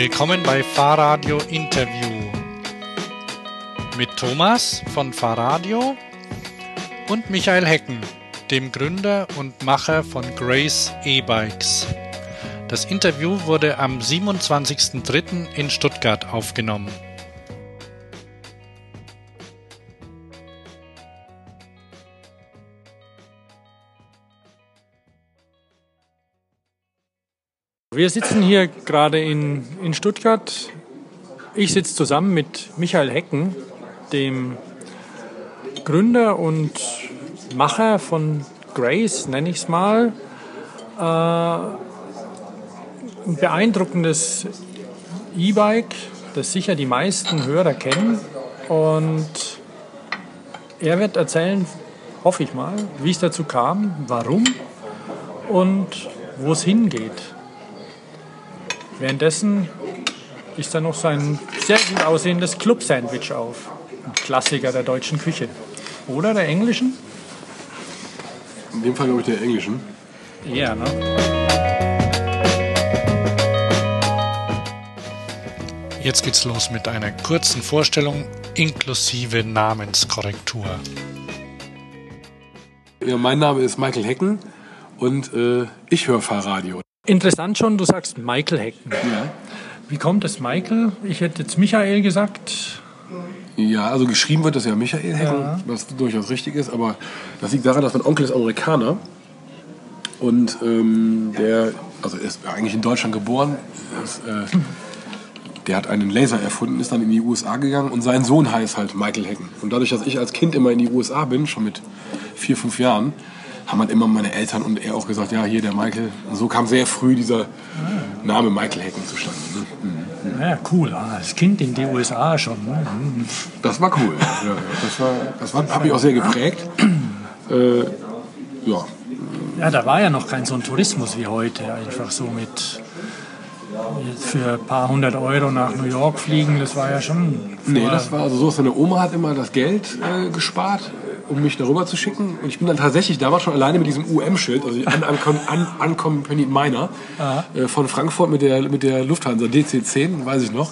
Willkommen bei Fahrradio Interview mit Thomas von Fahrradio und Michael Hecken, dem Gründer und Macher von Grace E-Bikes. Das Interview wurde am 27.03. in Stuttgart aufgenommen. Wir sitzen hier gerade in, in Stuttgart. Ich sitze zusammen mit Michael Hecken, dem Gründer und Macher von Grace, nenne ich es mal. Äh, ein beeindruckendes E-Bike, das sicher die meisten Hörer kennen. Und er wird erzählen, hoffe ich mal, wie es dazu kam, warum und wo es hingeht. Währenddessen isst er noch sein sehr gut aussehendes Club-Sandwich auf. Ein Klassiker der deutschen Küche. Oder der englischen? In dem Fall glaube ich der englischen. Ja, ne? Jetzt geht's los mit einer kurzen Vorstellung inklusive Namenskorrektur. Ja, mein Name ist Michael Hecken und äh, ich höre Fahrradio. Interessant schon, du sagst Michael Hecken. Ja. Wie kommt es Michael? Ich hätte jetzt Michael gesagt. Ja, also geschrieben wird das ja Michael Hecken, Ja. was durchaus richtig ist, aber das liegt daran, dass mein Onkel ist Amerikaner und ähm, der, also er ist eigentlich in Deutschland geboren, ist, äh, der hat einen Laser erfunden, ist dann in die USA gegangen und sein Sohn heißt halt Michael Hecken. Und dadurch, dass ich als Kind immer in die USA bin, schon mit vier, fünf Jahren, haben halt immer meine Eltern und er auch gesagt, ja, hier der Michael. Und so kam sehr früh dieser Name Michael Hecken zustande. Ne? Mhm. Ja, cool. Ah, Als Kind in die USA schon. Ne? Hm. Das war cool. Ja. Das, war, das war, hat mich auch sehr geprägt. Äh, ja, Ja, da war ja noch kein so ein Tourismus wie heute. Einfach so mit für ein paar hundert Euro nach New York fliegen. Das war ja schon. nee, das war also so, seine Oma hat immer das Geld äh, gespart, um mich darüber zu schicken. Und ich bin dann tatsächlich damals schon alleine mit diesem UM-Schild, also Unaccompanied Minor, äh, von Frankfurt mit der, mit der Lufthansa DC-10, weiß ich noch,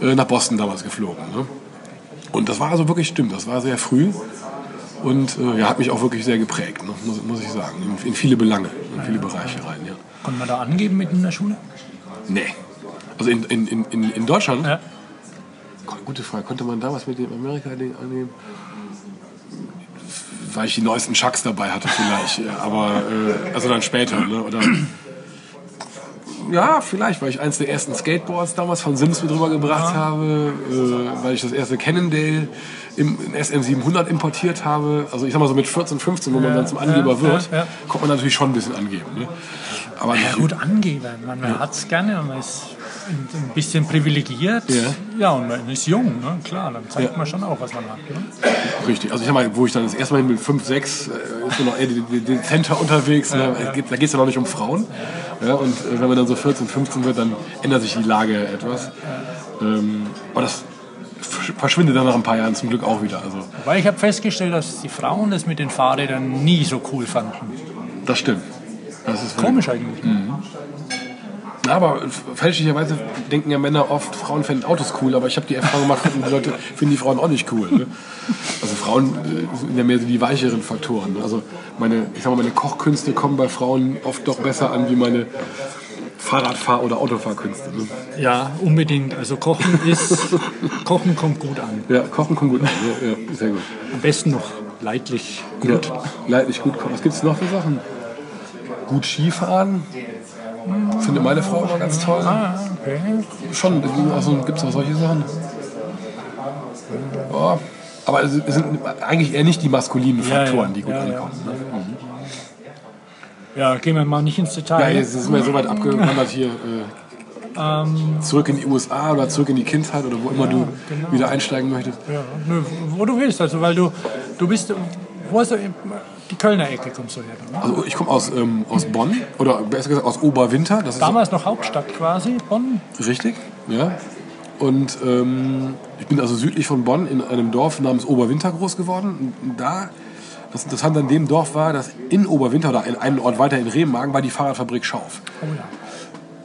äh, nach Boston damals geflogen. Ne? Und das war also wirklich stimmt, das war sehr früh. Und äh, ja, hat mich auch wirklich sehr geprägt, ne? muss, muss ich sagen, in, in viele Belange, in viele Bereiche rein. Ja. Konnte man da angeben mit in der Schule? Nee. Also in, in, in- in, in Deutschland? Ja. Gute Frage. Konnte man damals mit dem Amerika-Ding annehmen? Weil ich die neuesten Chucks dabei hatte vielleicht. Ja, Aber, äh, also dann später, ne? Oder, ja, vielleicht, weil ich eins der ersten Skateboards damals von Sims mit rübergebracht habe, äh, weil ich das erste Cannondale im in SM700 importiert habe. Also ich sag mal so mit 14, 15, wo man dann zum Angeber ja, wird, ja, ja. kommt man natürlich schon ein bisschen angeben. Ne? Aber Ja, gut angeben. Man, man hat es gerne und man ist ein bisschen privilegiert. Ja. ja, und man ist jung, ne? klar, dann zeigt Ja. man schon auch, was man hat. Ne? Richtig. Also ich sag mal, wo ich dann das erste Mal bin, 5, 6, äh, ist man noch eher de- de- dezenter unterwegs. Ne? Da geht- Da geht es ja noch nicht um Frauen. Ja, und äh, wenn man dann so 14, 15 wird, dann ändert sich die Lage etwas. Ähm, aber das versch- verschwindet dann nach ein paar Jahren zum Glück auch wieder. Also Weil ich habe festgestellt, dass die Frauen das mit den Fahrrädern nie so cool fanden. das stimmt. Das ist Komisch eigentlich. Mhm. Aber fälschlicherweise denken ja Männer oft, Frauen finden Autos cool, aber ich habe die Erfahrung gemacht, die Leute finden die Frauen auch nicht cool. Ne? Also Frauen äh, sind ja mehr so die weicheren Faktoren. ne? Also meine, ich sag mal, meine Kochkünste kommen bei Frauen oft doch besser an wie meine Fahrradfahr- oder Autofahrkünste. Ne? Ja, unbedingt. Also Kochen ist, Kochen kommt gut an. Ja, Kochen kommt gut an. Ja, ja, sehr gut. Am besten noch leidlich gut. Ja, leidlich gut kochen. Was gibt es noch für Sachen? Gut Skifahren. Findet meine Frau immer ganz toll. Ah, okay. Schon, also gibt es auch solche Sachen. Ja, aber es sind eigentlich eher nicht die maskulinen Ja, Faktoren, ja, die gut ja, ja. ankommen. Ne? Ja, gehen wir mal nicht ins Ja, Detail. jetzt sind wir so weit abgewandert hier. Äh, zurück in die USA oder zurück in die Kindheit oder wo immer du wieder einsteigen möchtest. Ja, wo du willst, also weil du, du bist, wo du, die Kölner Ecke kommst du her. Ne? Also ich komme aus, ähm, aus Bonn oder besser gesagt aus Oberwinter. Das ist Damals noch Hauptstadt quasi, Bonn. Richtig, ja. Und ähm, ich bin also südlich von Bonn in einem Dorf namens Oberwinter groß geworden. Und da, das Interessante an dem Dorf war, dass in Oberwinter oder in einem Ort weiter in Remagen war die Fahrradfabrik Schauf. Oh ja.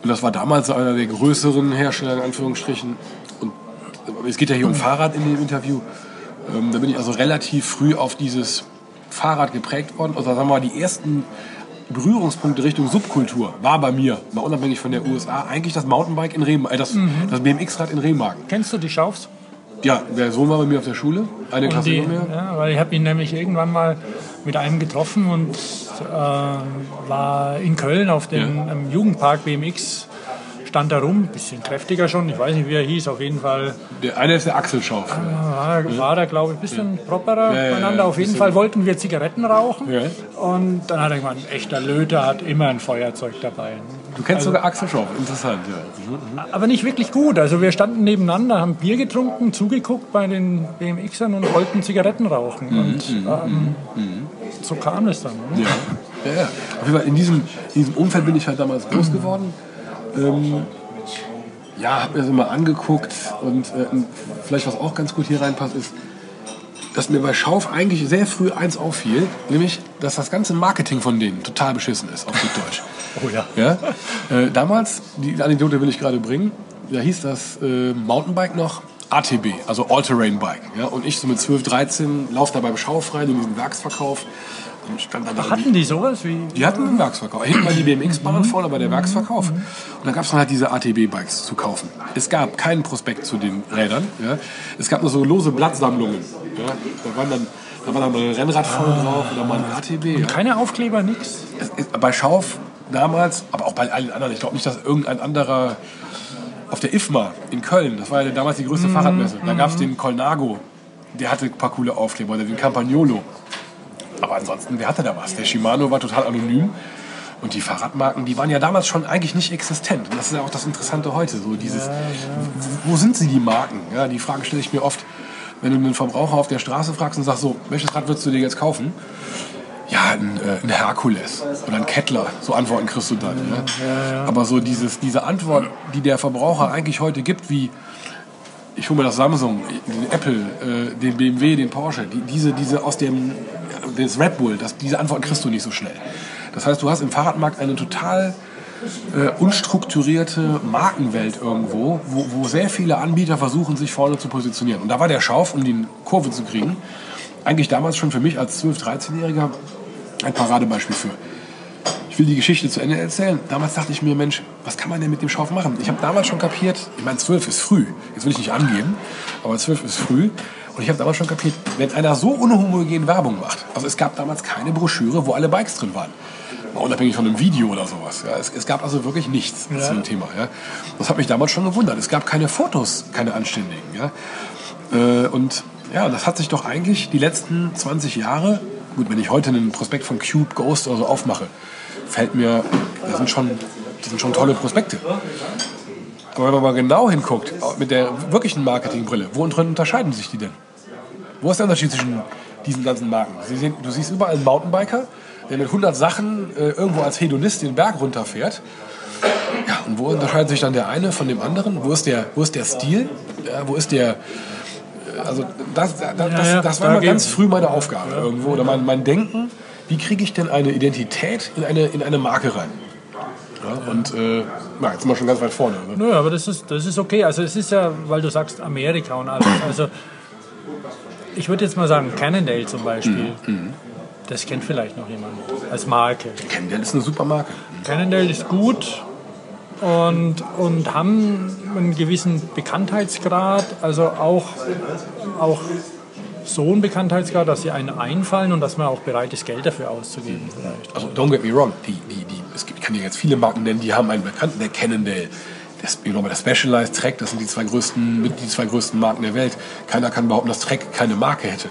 Und das war damals einer der größeren Hersteller, in Anführungsstrichen. Und es geht ja hier um Fahrrad in dem Interview. Ähm, da bin ich also relativ früh auf dieses Fahrrad geprägt worden. Also sagen wir mal, die ersten Berührungspunkte Richtung Subkultur war bei mir, mal unabhängig von der USA, eigentlich das Mountainbike in Remagen, äh, das, das BMX-Rad in Remagen. Kennst du die Schaufs? Ja, der Sohn war bei mir auf der Schule, eine Klasse Die, mir. ja, weil ich habe ihn nämlich irgendwann mal mit einem getroffen und äh, war in Köln auf dem Ja. im Jugendpark BMX. Stand da rum, bisschen kräftiger schon, ich weiß nicht, wie er hieß, auf jeden Fall Der eine ist der Axel Schauf. war, war er, glaube ich, ein bisschen properer Ja, ja, ja, beieinander. Auf jeden Fall wollten wir Zigaretten rauchen Ja. und dann hat er gemeint, ein echter Löter hat immer ein Feuerzeug dabei. Du kennst sogar Axel Schauf, interessant, ja. Mhm. Aber nicht wirklich gut. Also wir standen nebeneinander, haben Bier getrunken, zugeguckt bei den BMXern und wollten Zigaretten rauchen. Und ähm, so kam es dann. Ne? Ja. Ja, ja. Auf jeden Fall in diesem, in diesem Umfeld bin ich halt damals groß geworden. Ähm, ja, habe mir das immer angeguckt und äh, vielleicht was auch ganz gut hier reinpasst ist, dass mir bei Schauf eigentlich sehr früh eins auffiel, nämlich, dass das ganze Marketing von denen total beschissen ist, auf gut Deutsch. Oh ja. Ja? Äh, damals, die Anekdote will ich gerade bringen, da hieß das äh, Mountainbike noch ATB, also All-Terrain Bike. Ja? Und ich so mit 12, 13 laufe da beim Schauf rein in diesen Werksverkauf stand dann da Hatten die sowas wie. die hatten einen Werksverkauf. Hinten war die BMX-Bahn, vorne war der Werksverkauf. Und da gab es dann halt diese ATB-Bikes zu kaufen. Es gab keinen Prospekt zu den Rädern. Ja. Es gab nur so lose Blattsammlungen. Ja. Da, waren dann, da war dann mal ein Rennrad vorne drauf oder mal ein ATB. Ja. Keine Aufkleber, nix. Ist- Bei Schauf damals, aber auch bei allen anderen. Ich glaube nicht, dass irgendein anderer auf der IFMA in Köln, das war ja damals die größte Fahrradmesse, da gab es den Colnago, der hatte ein paar coole Aufkleber, oder den Campagnolo. Aber ansonsten, wer hatte da was? Der Shimano war total anonym. Und die Fahrradmarken, die waren ja damals schon eigentlich nicht existent. Und das ist ja auch das Interessante heute. So dieses, Wo sind sie, die Marken? Ja, die Frage stelle ich mir oft, wenn du einen Verbraucher auf der Straße fragst und sagst so, welches Rad würdest du dir jetzt kaufen? Ja, ein, äh, ein Herkules oder ein Kettler. So Antworten kriegst du dann. Ja? Aber so dieses, diese Antwort, die der Verbraucher eigentlich heute gibt, wie ich hole mir das Samsung, den Apple, äh, den BMW, den Porsche, die, diese, diese aus dem das Red Bull, das, diese Antworten kriegst du nicht so schnell. Das heißt, du hast im Fahrradmarkt eine total äh, unstrukturierte Markenwelt irgendwo, wo, wo sehr viele Anbieter versuchen, sich vorne zu positionieren. Und da war der Schauf, um die Kurve zu kriegen, eigentlich damals schon für mich als 12-, 13-Jähriger ein Paradebeispiel für. Ich will die Geschichte zu Ende erzählen. Damals dachte ich mir, Mensch, was kann man denn mit dem Schauf machen? Ich habe damals schon kapiert, ich meine, 12 ist früh. Jetzt will ich nicht angeben, aber 12 ist früh. Und ich habe damals schon kapiert, wenn einer so unhomogen Werbung macht, also es gab damals keine Broschüre, wo alle Bikes drin waren. Mal unabhängig von einem Video oder sowas. Ja. Es, es gab also wirklich nichts zu dem Thema. Ja. Das hat mich damals schon gewundert. Es gab keine Fotos, keine anständigen. Ja. Äh, und ja, das hat sich doch eigentlich die letzten 20 Jahre, gut, wenn ich heute einen Prospekt von Cube, Ghost oder so aufmache, fällt mir, das sind schon, das sind schon tolle Prospekte. Aber wenn man mal genau hinguckt, mit der wirklichen Marketingbrille, wo drin unterscheiden sich die denn? Wo ist der Unterschied zwischen diesen ganzen Marken? Sehen, du siehst überall einen Mountainbiker, der mit 100 Sachen äh, irgendwo als Hedonist den Berg runterfährt. Ja, und wo unterscheidet sich dann der eine von dem anderen? Wo ist der, wo ist der Stil? Ja, wo ist der. äh, Also, das, das, das, ja, das war immer ganz früh meine Aufgabe irgendwo. Oder mein, mein Denken, wie kriege ich denn eine Identität in eine, in eine Marke rein? Ja, und äh, na, jetzt sind wir schon ganz weit vorne. Ne? Nö, aber das ist, das ist okay. Also es ist ja, weil du sagst Amerika und alles. Also ich würde jetzt mal sagen, Cannondale zum Beispiel. Mhm, Das kennt vielleicht noch jemand als Marke. Cannondale ist eine super Marke. Cannondale ist gut und, und haben einen gewissen Bekanntheitsgrad, also auch, auch so einen Bekanntheitsgrad, dass sie einen einfallen und dass man auch bereit ist, Geld dafür auszugeben vielleicht. Also don't get me wrong, die, die, die, es gibt, ich kann dir jetzt viele Marken nennen, die haben einen bekannten, der Cannondale, der, ich glaube, der Specialized Trek, das sind die zwei größten, die zwei größten Marken der Welt. Keiner kann behaupten, dass Trek keine Marke hätte.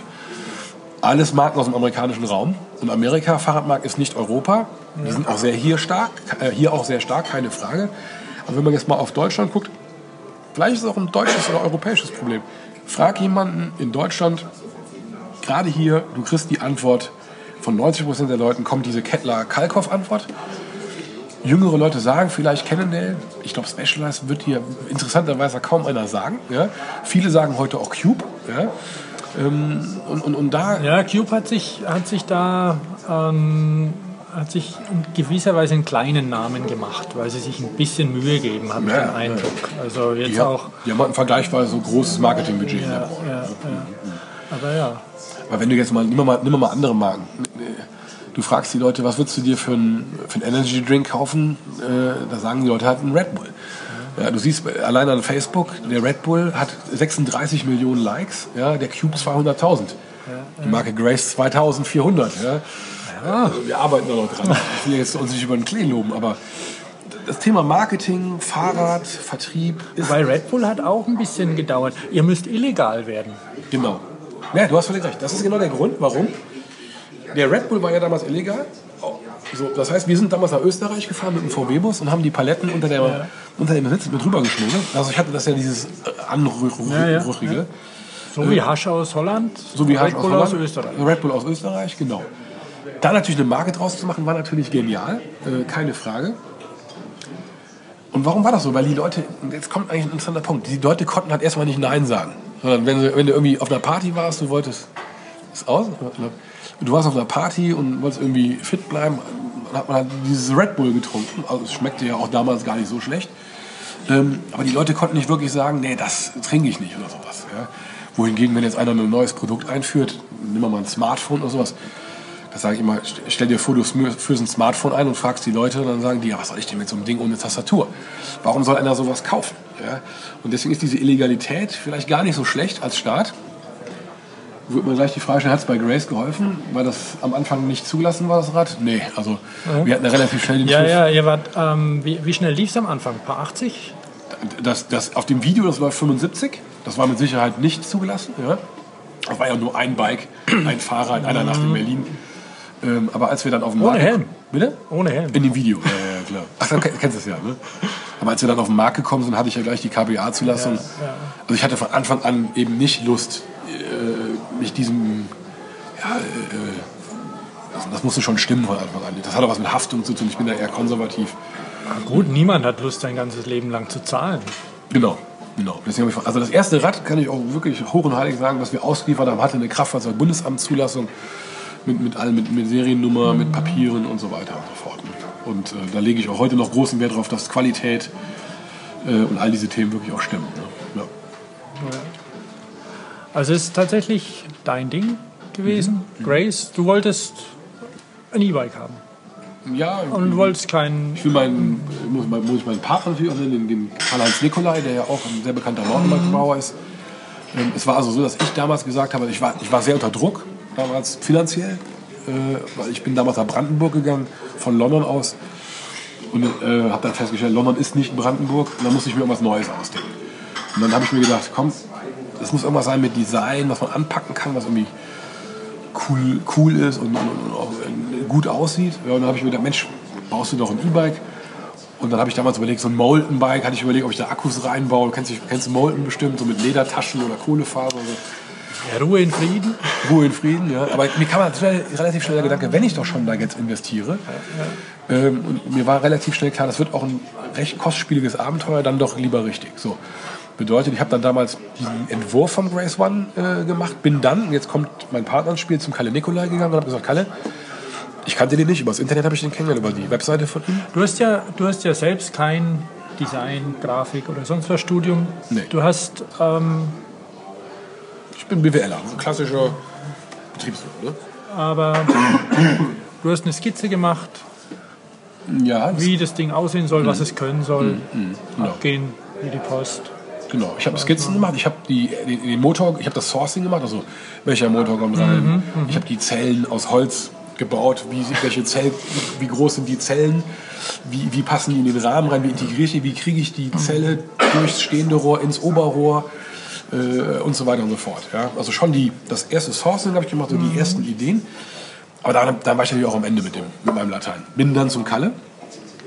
Alles Marken aus dem amerikanischen Raum. Und Amerika, Fahrradmarkt ist nicht Europa. Die sind auch sehr hier stark, äh, hier auch sehr stark, keine Frage. Aber wenn man jetzt mal auf Deutschland guckt, vielleicht ist es auch ein deutsches oder europäisches Problem. Frag jemanden in Deutschland, gerade hier, du kriegst die Antwort von 90% der Leuten, kommt diese Kettler-Kalkoff-Antwort. Jüngere Leute sagen vielleicht Cannondale. Ich glaube, Specialized wird hier interessanterweise kaum einer sagen. Ja? Viele sagen heute auch Cube. Ja? Ähm, und, und, und da, Ja, Cube hat sich, hat sich da ähm, hat sich in gewisser Weise einen kleinen Namen gemacht, weil sie sich ein bisschen Mühe geben, habe ich Ja, den ja. Eindruck. Also jetzt Die, auch. die haben halt ein vergleichsweise so großes Marketingbudget. Ja, ne? ja, ja. Aber ja. Aber wenn du jetzt mal, nimm mal, nimm mal andere Marken. Du fragst die Leute, was würdest du dir für einen, für einen Energy Drink kaufen? Äh, da sagen die Leute halt einen Red Bull. Ja, du siehst allein an Facebook, der Red Bull hat 36 Millionen Likes, ja, der Cube 200.000. Die Marke Grace 2400. Ja. Ja, wir arbeiten da noch dran. Ich will jetzt uns nicht über den Klee loben, aber das Thema Marketing, Fahrrad, Vertrieb ist Weil Red Bull hat auch ein bisschen gedauert. Ihr müsst illegal werden. Genau. Ja, du hast völlig recht. Das ist genau der Grund, warum. Der Red Bull war ja damals illegal. So, das heißt, wir sind damals nach Österreich gefahren mit dem VW-Bus und haben die Paletten unter, der, unter dem Sitz mit rübergeschmuggelt. Also ich hatte das ja dieses äh, Anrührige. Ja, ja, So wie Hasch aus Holland, So wie Red Hasch Bull aus, aus Holland. Österreich. Red Bull aus Österreich, genau. Da natürlich eine Marke draus zu machen, war natürlich genial. Äh, keine Frage. Und warum war das so? Weil die Leute, jetzt kommt eigentlich ein interessanter Punkt, die Leute konnten halt erstmal nicht Nein sagen. Sondern wenn, wenn du irgendwie auf einer Party warst, du wolltest, ist aus? Du warst auf einer Party und wolltest irgendwie fit bleiben, dann hat man halt dieses Red Bull getrunken. Also es schmeckte ja auch damals gar nicht so schlecht. Ähm, aber die Leute konnten nicht wirklich sagen, nee, das trinke ich nicht oder sowas. Ja? Wohingegen, wenn jetzt einer ein neues Produkt einführt, nimm mal ein Smartphone oder sowas, da sage ich immer, st- stell dir vor, du führst ein Smartphone ein und fragst die Leute, dann sagen die, ja, was soll ich denn mit so einem Ding ohne Tastatur? Warum soll einer sowas kaufen? Ja? Und deswegen ist diese Illegalität vielleicht gar nicht so schlecht als Staat. Würde man gleich die Frage stellen, hat es bei Grace geholfen, weil das am Anfang nicht zugelassen war, das Rad? Nee, also wir hatten ja relativ schnell den Ja, Schuss. ja, ihr wart, ähm, wie, wie schnell lief es am Anfang? Ein paar 80? Das, das, auf dem Video, das läuft 75. Das war mit Sicherheit nicht zugelassen. Ja. Das war ja nur ein Bike, ein Fahrrad, einer Nacht in Berlin. Ähm, aber als wir dann auf dem Ohne Markt... Helm. Bitte? Ohne Helm. In dem Video, ja, ja, klar. Ach, du kennst es ja, ne? Aber als wir dann auf den Markt gekommen sind, hatte ich ja gleich die KBA-Zulassung. Also ich hatte von Anfang an eben nicht Lust, äh, mich diesem... Ja, äh, das, das musste schon stimmen von Anfang an. Das hat auch was mit Haftung zu tun. Ich bin da eher konservativ. Gut, niemand hat Lust, sein ganzes Leben lang zu zahlen. Genau. Genau. Deswegen ich, also das erste Rad kann ich auch wirklich hoch und heilig sagen, was wir ausgeliefert haben, hatte eine Kraftfahrzeug-Bundesamtszulassung mit, mit allem, mit, mit Seriennummer, mit Papieren und so weiter und so fort. Und äh, da lege ich auch heute noch großen Wert darauf, dass Qualität äh, und all diese Themen wirklich auch stimmen. Ne? Ja. Also es ist tatsächlich dein Ding gewesen. Grace, du wolltest ein E-Bike haben. Ja, Und du wolltest keinen. ich will meinen, muss, muss ich meinen Partner natürlich auch nennen, den, Karl-Heinz Nikolai, der ja auch ein sehr bekannter Mountainbike-Bauer ist. Ähm, es war also so, dass ich damals gesagt habe, ich war, ich war sehr unter Druck, damals finanziell, äh, weil ich bin damals nach Brandenburg gegangen, von London aus. Und äh, habe dann festgestellt, London ist nicht Brandenburg. Und dann musste ich mir irgendwas Neues ausdenken. Und dann habe ich mir gedacht, komm, das muss irgendwas sein mit Design, was man anpacken kann, was irgendwie cool, cool ist und, und, und auch äh, gut aussieht. Ja, und dann habe ich mir gedacht, Mensch, baust du doch ein E-Bike? Und dann habe ich damals überlegt, so ein Molten-Bike, hatte ich überlegt, ob ich da Akkus reinbaue. Kennst du, kennst Molten bestimmt, so mit Ledertaschen oder Kohlefaser. So. Ja, Ruhe in Frieden. Ruhe in Frieden, ja. Aber mir kam halt schnell, relativ schnell der Gedanke, wenn ich doch schon da jetzt investiere, ähm, und mir war relativ schnell klar, das wird auch ein recht kostspieliges Abenteuer, dann doch lieber richtig. So. Bedeutet, ich habe dann damals diesen Entwurf vom Grace One äh, gemacht, bin dann, jetzt kommt mein Partner ins Spiel, zum Kalle Nikolai gegangen und habe gesagt, Kalle, ich kannte den nicht, über das Internet habe ich den kennengelernt, über die Webseite von ihm. Du hast ja, du hast ja selbst kein Design, Grafik oder sonst was Studium. Nee. Du hast ähm, Ich bin BWLer, ein klassischer Betriebswirt. Ne? aber du hast eine Skizze gemacht, Ja, das, wie das Ding aussehen soll, was es können soll, genau. abgehen wie die Post. Genau, ich habe Skizzen gemacht, ich habe den, Motor, ich habe das Sourcing gemacht, also welcher Motor kommt rein. Ich habe die Zellen aus Holz gebaut, wie, welche Zell, wie groß sind die Zellen, wie, wie passen die in den Rahmen rein, wie integriere ich die, wie kriege ich die Zelle durchs stehende Rohr ins Oberrohr äh, und so weiter und so fort. Ja? Also schon die, das erste Sourcing habe ich gemacht, so die ersten Ideen. Aber dann, dann war ich natürlich auch am Ende mit, dem, mit meinem Latein. Bin dann zum Kalle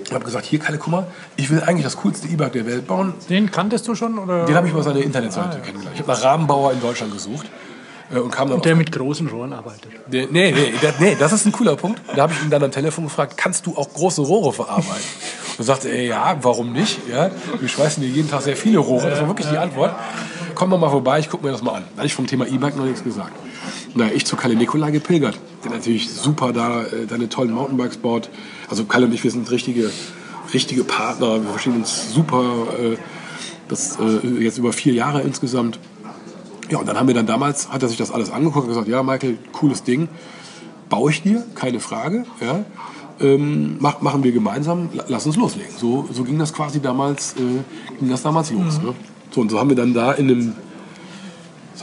und habe gesagt, hier Kalle, guck mal, ich will eigentlich das coolste E-Bike der Welt bauen. Den kanntest du schon? Oder? Den habe ich über seine Internetseite kennengelernt. Ich habe nach Rahmenbauer in Deutschland gesucht äh, und kam dann Der mit großen Rohren arbeitet. der, nee, nee, der, nee, das ist ein cooler Punkt. Da habe ich ihn dann am Telefon gefragt, kannst du auch große Rohre verarbeiten? Und er sagte, ey, ja, warum nicht? Ja, wir schweißen hier jeden Tag sehr viele Rohre. Das war wirklich die Antwort. Komm doch mal vorbei, ich gucke mir das mal an. Da hatte ich vom Thema E-Bike noch nichts gesagt. naja, ich zu Kalle Nikolai gepilgert. Der natürlich super da äh, deine tollen Mountainbikes baut. Also Kalle und ich, wir sind richtige, richtige Partner. Wir verstehen uns super. Äh, das äh, jetzt über vier Jahre insgesamt. Ja, und dann haben wir dann damals, hat er sich das alles angeguckt und gesagt, ja, Michael, cooles Ding, baue ich dir, keine Frage, ja. Ähm, mach, machen wir gemeinsam, la- lass uns loslegen. So, so ging das quasi damals, äh, ging das damals los. Ne? So, und so haben wir dann da in einem,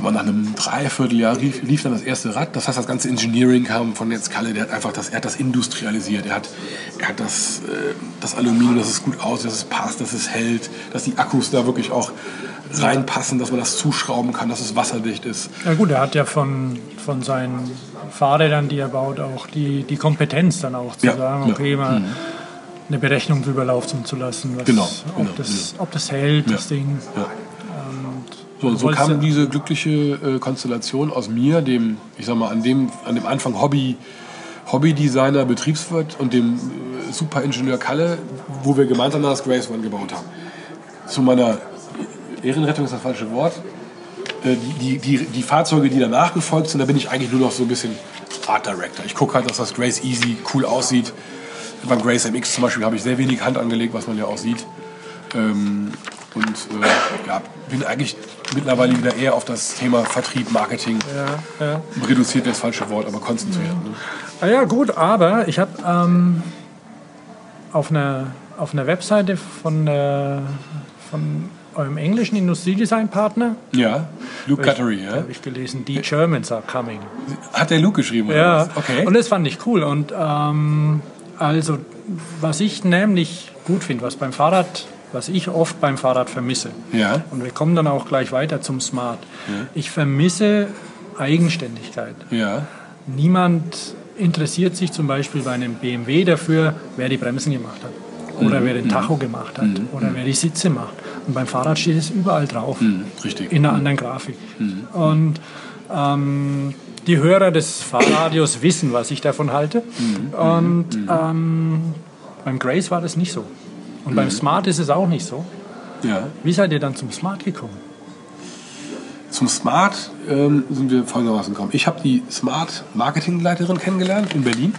mal, nach einem Dreivierteljahr lief, lief dann das erste Rad. Das heißt, das ganze Engineering kam von jetzt Kalle, der hat einfach das, er hat das industrialisiert. Er hat, er hat das, äh, das Aluminium, dass es gut aussieht, dass es passt, dass es hält, dass die Akkus da wirklich auch reinpassen, dass man das zuschrauben kann, dass es wasserdicht ist. Ja gut, er hat ja von, von seinen Fahrrädern, die er baut, auch die, die Kompetenz dann auch zu Ja, sagen, ja. okay, mal eine Berechnung drüber laufen zu lassen, was, Genau, ob, genau, das, ob das hält, das Ja. Ding. So, und so kam diese glückliche äh, Konstellation aus mir, dem, ich sag mal, an dem, an dem Anfang Hobby, Hobbydesigner, Betriebswirt und dem äh, Superingenieur Kalle, wo wir gemeinsam das Grace One gebaut haben. Zu meiner Ehrenrettung ist das falsche Wort. Äh, die, die, die, die Fahrzeuge, die danach gefolgt sind, da bin ich eigentlich nur noch so ein bisschen Art Director. Ich gucke halt, dass das Grace Easy cool aussieht. Beim Grace MX zum Beispiel habe ich sehr wenig Hand angelegt, was man ja auch sieht. Ähm, und äh, ja, bin eigentlich mittlerweile wieder eher auf das Thema Vertrieb, Marketing, Ja, ja. reduziert wäre das falsche Wort, aber konzentriert. Ne? Ah ja, gut, aber ich habe ähm, auf, einer, auf einer Webseite von, äh, von eurem englischen Industriedesign-Partner Ja, Luke Guttery, ja? habe ich gelesen, die Germans are coming. Hat der Luke geschrieben, oder Ja, was? Okay. und das fand ich cool. Und ähm, also, was ich nämlich gut finde, was beim Fahrrad, was ich oft beim Fahrrad vermisse, ja, und wir kommen dann auch gleich weiter zum Smart. Ich vermisse Eigenständigkeit. ja, Niemand interessiert sich zum Beispiel bei einem BMW dafür, wer die Bremsen gemacht hat. Oder wer den Tacho gemacht hat. Oder wer die Sitze macht. Und beim Fahrrad steht es überall drauf. richtig. In einer anderen Grafik. Und ähm, die Hörer des Fahrradios wissen, was ich davon halte. Und ähm, beim Grace war das nicht so. Und beim Smart ist es auch nicht so. Ja. Wie seid ihr dann zum Smart gekommen? Zum Smart ähm, sind wir folgendermaßen gekommen. Ich habe die Smart Marketingleiterin kennengelernt in Berlin.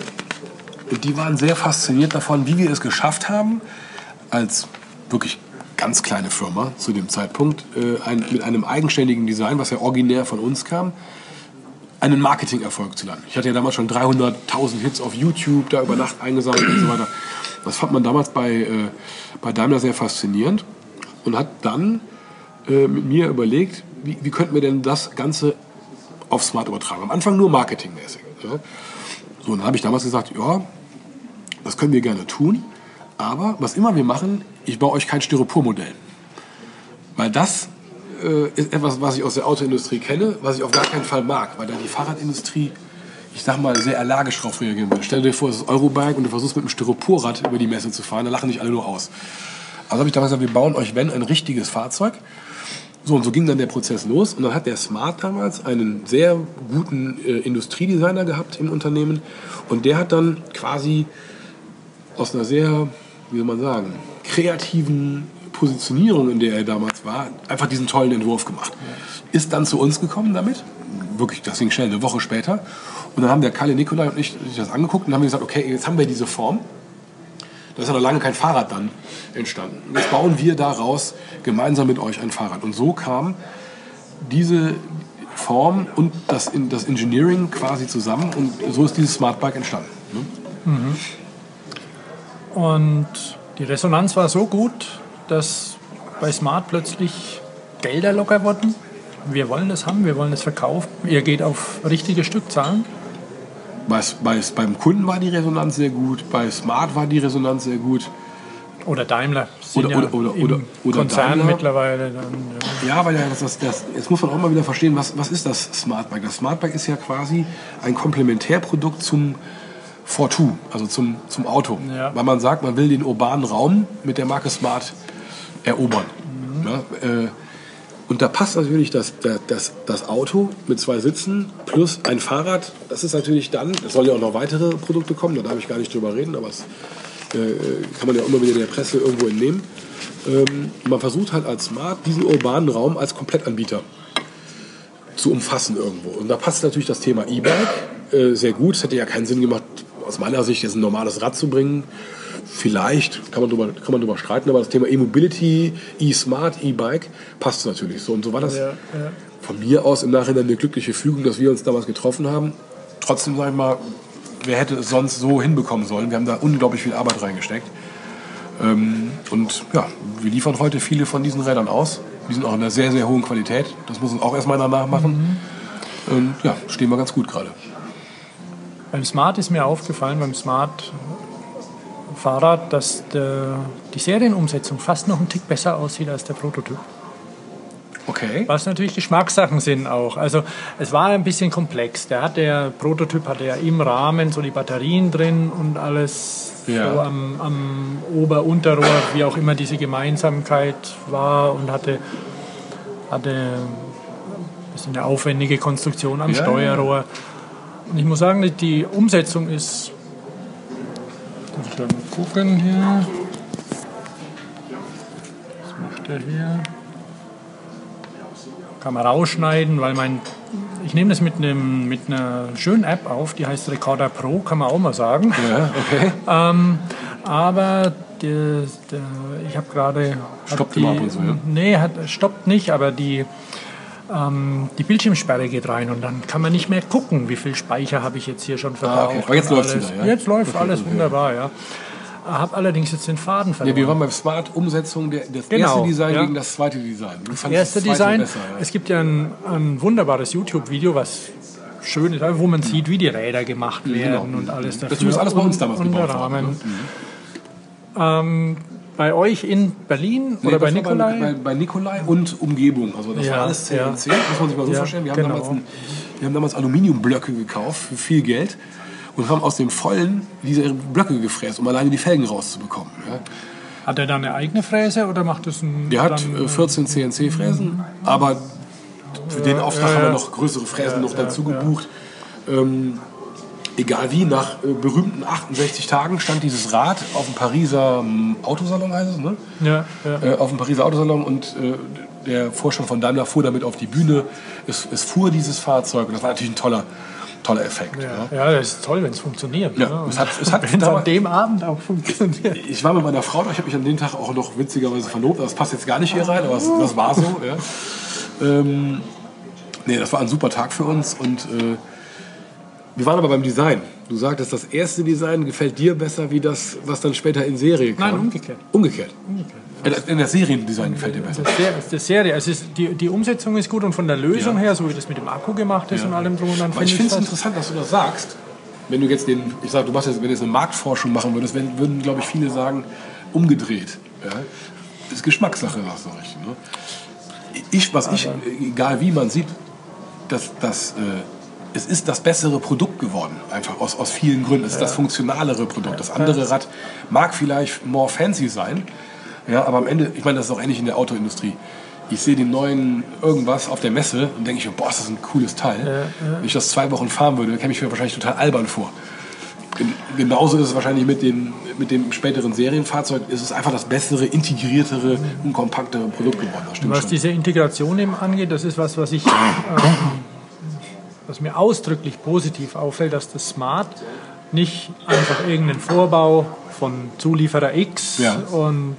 Und die waren sehr fasziniert davon, wie wir es geschafft haben, als wirklich ganz kleine Firma zu dem Zeitpunkt, äh, ein, mit einem eigenständigen Design, was ja originär von uns kam, einen Marketingerfolg zu landen. Ich hatte ja damals schon 300.000 Hits auf YouTube, da über Nacht eingesammelt und so weiter. Das fand man damals bei, äh, bei Daimler sehr faszinierend und hat dann äh, mit mir überlegt, wie, wie könnten wir denn das Ganze auf Smart übertragen. Am Anfang nur marketingmäßig. Ja. So, dann habe ich damals gesagt, ja, das können wir gerne tun, aber was immer wir machen, ich baue euch kein Styropormodell. Weil das äh, ist etwas, was ich aus der Autoindustrie kenne, was ich auf gar keinen Fall mag, weil da die Fahrradindustrie, ich sag mal, sehr allergisch drauf reagieren würde. Stell dir vor, es ist Eurobike und du versuchst mit einem Styroporrad über die Messe zu fahren, da lachen dich alle nur aus. Also habe ich damals gesagt, wir bauen euch, wenn, ein richtiges Fahrzeug. So, und so ging dann der Prozess los. Und dann hat der Smart damals einen sehr guten äh, Industriedesigner gehabt im Unternehmen. Und der hat dann quasi aus einer sehr, wie soll man sagen, kreativen Positionierung, in der er damals war, einfach diesen tollen Entwurf gemacht. Ist dann zu uns gekommen damit. Wirklich, das ging schnell, eine Woche später. Und dann haben der Kalle Nikolai und ich sich das angeguckt und haben gesagt, okay, jetzt haben wir diese Form. Da ist ja noch lange kein Fahrrad dann entstanden. Jetzt bauen wir daraus gemeinsam mit euch ein Fahrrad. Und so kam diese Form und das, das Engineering quasi zusammen und so ist dieses Smart Bike entstanden. ne? Und die Resonanz war so gut, dass bei Smart plötzlich Gelder locker wurden. Wir wollen das haben, wir wollen das verkaufen. Ihr geht auf richtige Stückzahlen. Bei, bei, beim Kunden war die Resonanz sehr gut, bei Smart war die Resonanz sehr gut. Oder Daimler. Oder- ja oder- oder- oder- oder Konzern Daimler. mittlerweile. Dann, ja. Ja, weil ja, das, das, das, jetzt muss man auch mal wieder verstehen, was, was ist das Smart Bike? Das Smart Bike ist ja quasi ein Komplementärprodukt zum Fortu, also zum, zum Auto. Ja. Weil man sagt, man will den urbanen Raum mit der Marke Smart erobern. Ja, äh, und da passt natürlich das, das, das, Auto mit zwei Sitzen plus ein Fahrrad. Das ist natürlich dann, es sollen ja auch noch weitere Produkte kommen, da darf ich gar nicht drüber reden, aber das äh, kann man ja immer wieder in der Presse irgendwo entnehmen. Ähm, man versucht halt als Smart diesen urbanen Raum als Komplettanbieter zu umfassen irgendwo. Und da passt natürlich das Thema E-Bike äh, sehr gut. Es hätte ja keinen Sinn gemacht, aus meiner Sicht jetzt ein normales Rad zu bringen. Vielleicht kann man drüber, kann man drüber streiten, aber das Thema E-Mobility, E-Smart, E-Bike passt natürlich so. Und so war das Ja, ja. von mir aus im Nachhinein eine glückliche Fügung, dass wir uns damals getroffen haben. Trotzdem sage ich mal, wer hätte es sonst so hinbekommen sollen? Wir haben da unglaublich viel Arbeit reingesteckt. Ähm, und ja, wir liefern heute viele von diesen Rädern aus. Die sind auch in einer sehr, sehr hohen Qualität. Das muss uns auch erstmal danach machen. Und ja, stehen wir ganz gut gerade. Beim Smart ist mir aufgefallen, beim Smart Fahrrad, dass der, die Serienumsetzung fast noch einen Tick besser aussieht als der Prototyp. Okay. Was natürlich Geschmackssachen sind auch. Also es war ein bisschen komplex. Der, hat der Prototyp hatte ja im Rahmen so die Batterien drin und alles Ja. so am, am Ober-Unterrohr, wie auch immer diese Gemeinsamkeit war und hatte, hatte ein bisschen eine aufwendige Konstruktion am Ja, Steuerrohr. Und ich muss sagen, die Umsetzung ist. Muss ich da mal gucken hier. Was macht er hier? Kann man rausschneiden, weil mein. Ich nehme das mit, einem, mit einer schönen App auf, die heißt Recorder Pro, kann man auch mal sagen. Ja, okay. Ähm, aber der, der, ich habe gerade. Stoppt die- immer ab und so, ja? Nee, hat, stoppt nicht, aber die, ähm, die Bildschirmsperre geht rein und dann kann man nicht mehr gucken, wie viel Speicher habe ich jetzt hier schon verbraucht. Ah, okay. Aber jetzt und läuft's alles. wieder, ja? Jetzt läuft Okay, alles okay. wunderbar, ja. Habe allerdings jetzt den Faden verloren. Ja, wir waren beim Smart-Umsetzung, der- das Genau, erste Design ja. gegen das zweite Design. Das erste das Design. Besser, ja. Es gibt ja ein, ein wunderbares YouTube-Video, was schön ist, wo man sieht, wie die Räder gemacht werden und alles dafür. Das ist alles bei uns damals und, und gebaut worden, Rahmen. Ähm, bei euch in Berlin Nee, oder bei Nikolai? Bei, bei Nikolai und Umgebung. Also das Ja, war alles ja. CNC, muss man sich mal so Ja, vorstellen. Wir haben, genau. damals ein, wir haben damals Aluminiumblöcke gekauft für viel Geld und haben aus dem Vollen diese Blöcke gefräst, um alleine die Felgen rauszubekommen. Ja. Hat er da eine eigene Fräse oder macht das ein. Der hat dann, äh, 14 CNC-Fräsen, aber für den Auftrag ja, haben wir ja. noch größere Fräsen noch dazu gebucht. Ähm, egal wie, nach äh, berühmten 68 Tagen stand dieses Rad auf dem Pariser ähm, Autosalon, heißt es, ne? ja, ja. äh, auf dem Pariser Autosalon und äh, der Vorstand von Daimler fuhr damit auf die Bühne. Es, es fuhr dieses Fahrzeug und das war natürlich ein toller, toller Effekt. Ja. Ja, ja, das ist toll, wenn es funktioniert. Ja, ne? es hat- es hat wenn es an dem Abend auch funktioniert. Ich war mit meiner Frau da, ich habe mich an dem Tag auch noch witzigerweise verlobt, das passt jetzt gar nicht hier rein, aber das, das war so. Ja. Ähm, nee, das war ein super Tag für uns und äh, wir waren aber beim Design. Du sagtest, das erste Design gefällt dir besser wie das, was dann später in Serie kam. Nein, umgekehrt. Umgekehrt. Äh, In der Seriendesign gefällt dir besser. Ist Serie. Ist, die, die Umsetzung ist gut und von der Lösung Ja. her, so wie das mit dem Akku gemacht ist und allem drum und dran, Aber ich finde es interessant, dass du das sagst. Wenn du jetzt den, ich sag, du machst jetzt, wenn du jetzt eine Marktforschung machen würdest, wenn, würden, glaube ich, viele sagen, umgedreht. Ja? Das ist Geschmackssache, sagst du richtig. Ne? Ich, was ich, egal wie man sieht, das, das, äh, es ist das bessere Produkt geworden, einfach aus, aus vielen Gründen. Es ist das funktionalere Produkt. Das andere Rad mag vielleicht more fancy sein, ja, aber am Ende, ich meine, das ist auch ähnlich in der Autoindustrie. Ich sehe den neuen irgendwas auf der Messe und denke ich, boah, ist das ein cooles Teil. Wenn ich das zwei Wochen fahren würde, käme ich mir wahrscheinlich total albern vor. Gen- Genauso ist es wahrscheinlich mit, den, mit dem späteren Serienfahrzeug. Es ist einfach das bessere, integriertere und kompaktere Produkt geworden. Was schon. diese Integration eben angeht, das ist was, was ich, ähm, was mir ausdrücklich positiv auffällt, dass das Smart nicht einfach irgendeinen Vorbau von Zulieferer X Ja. und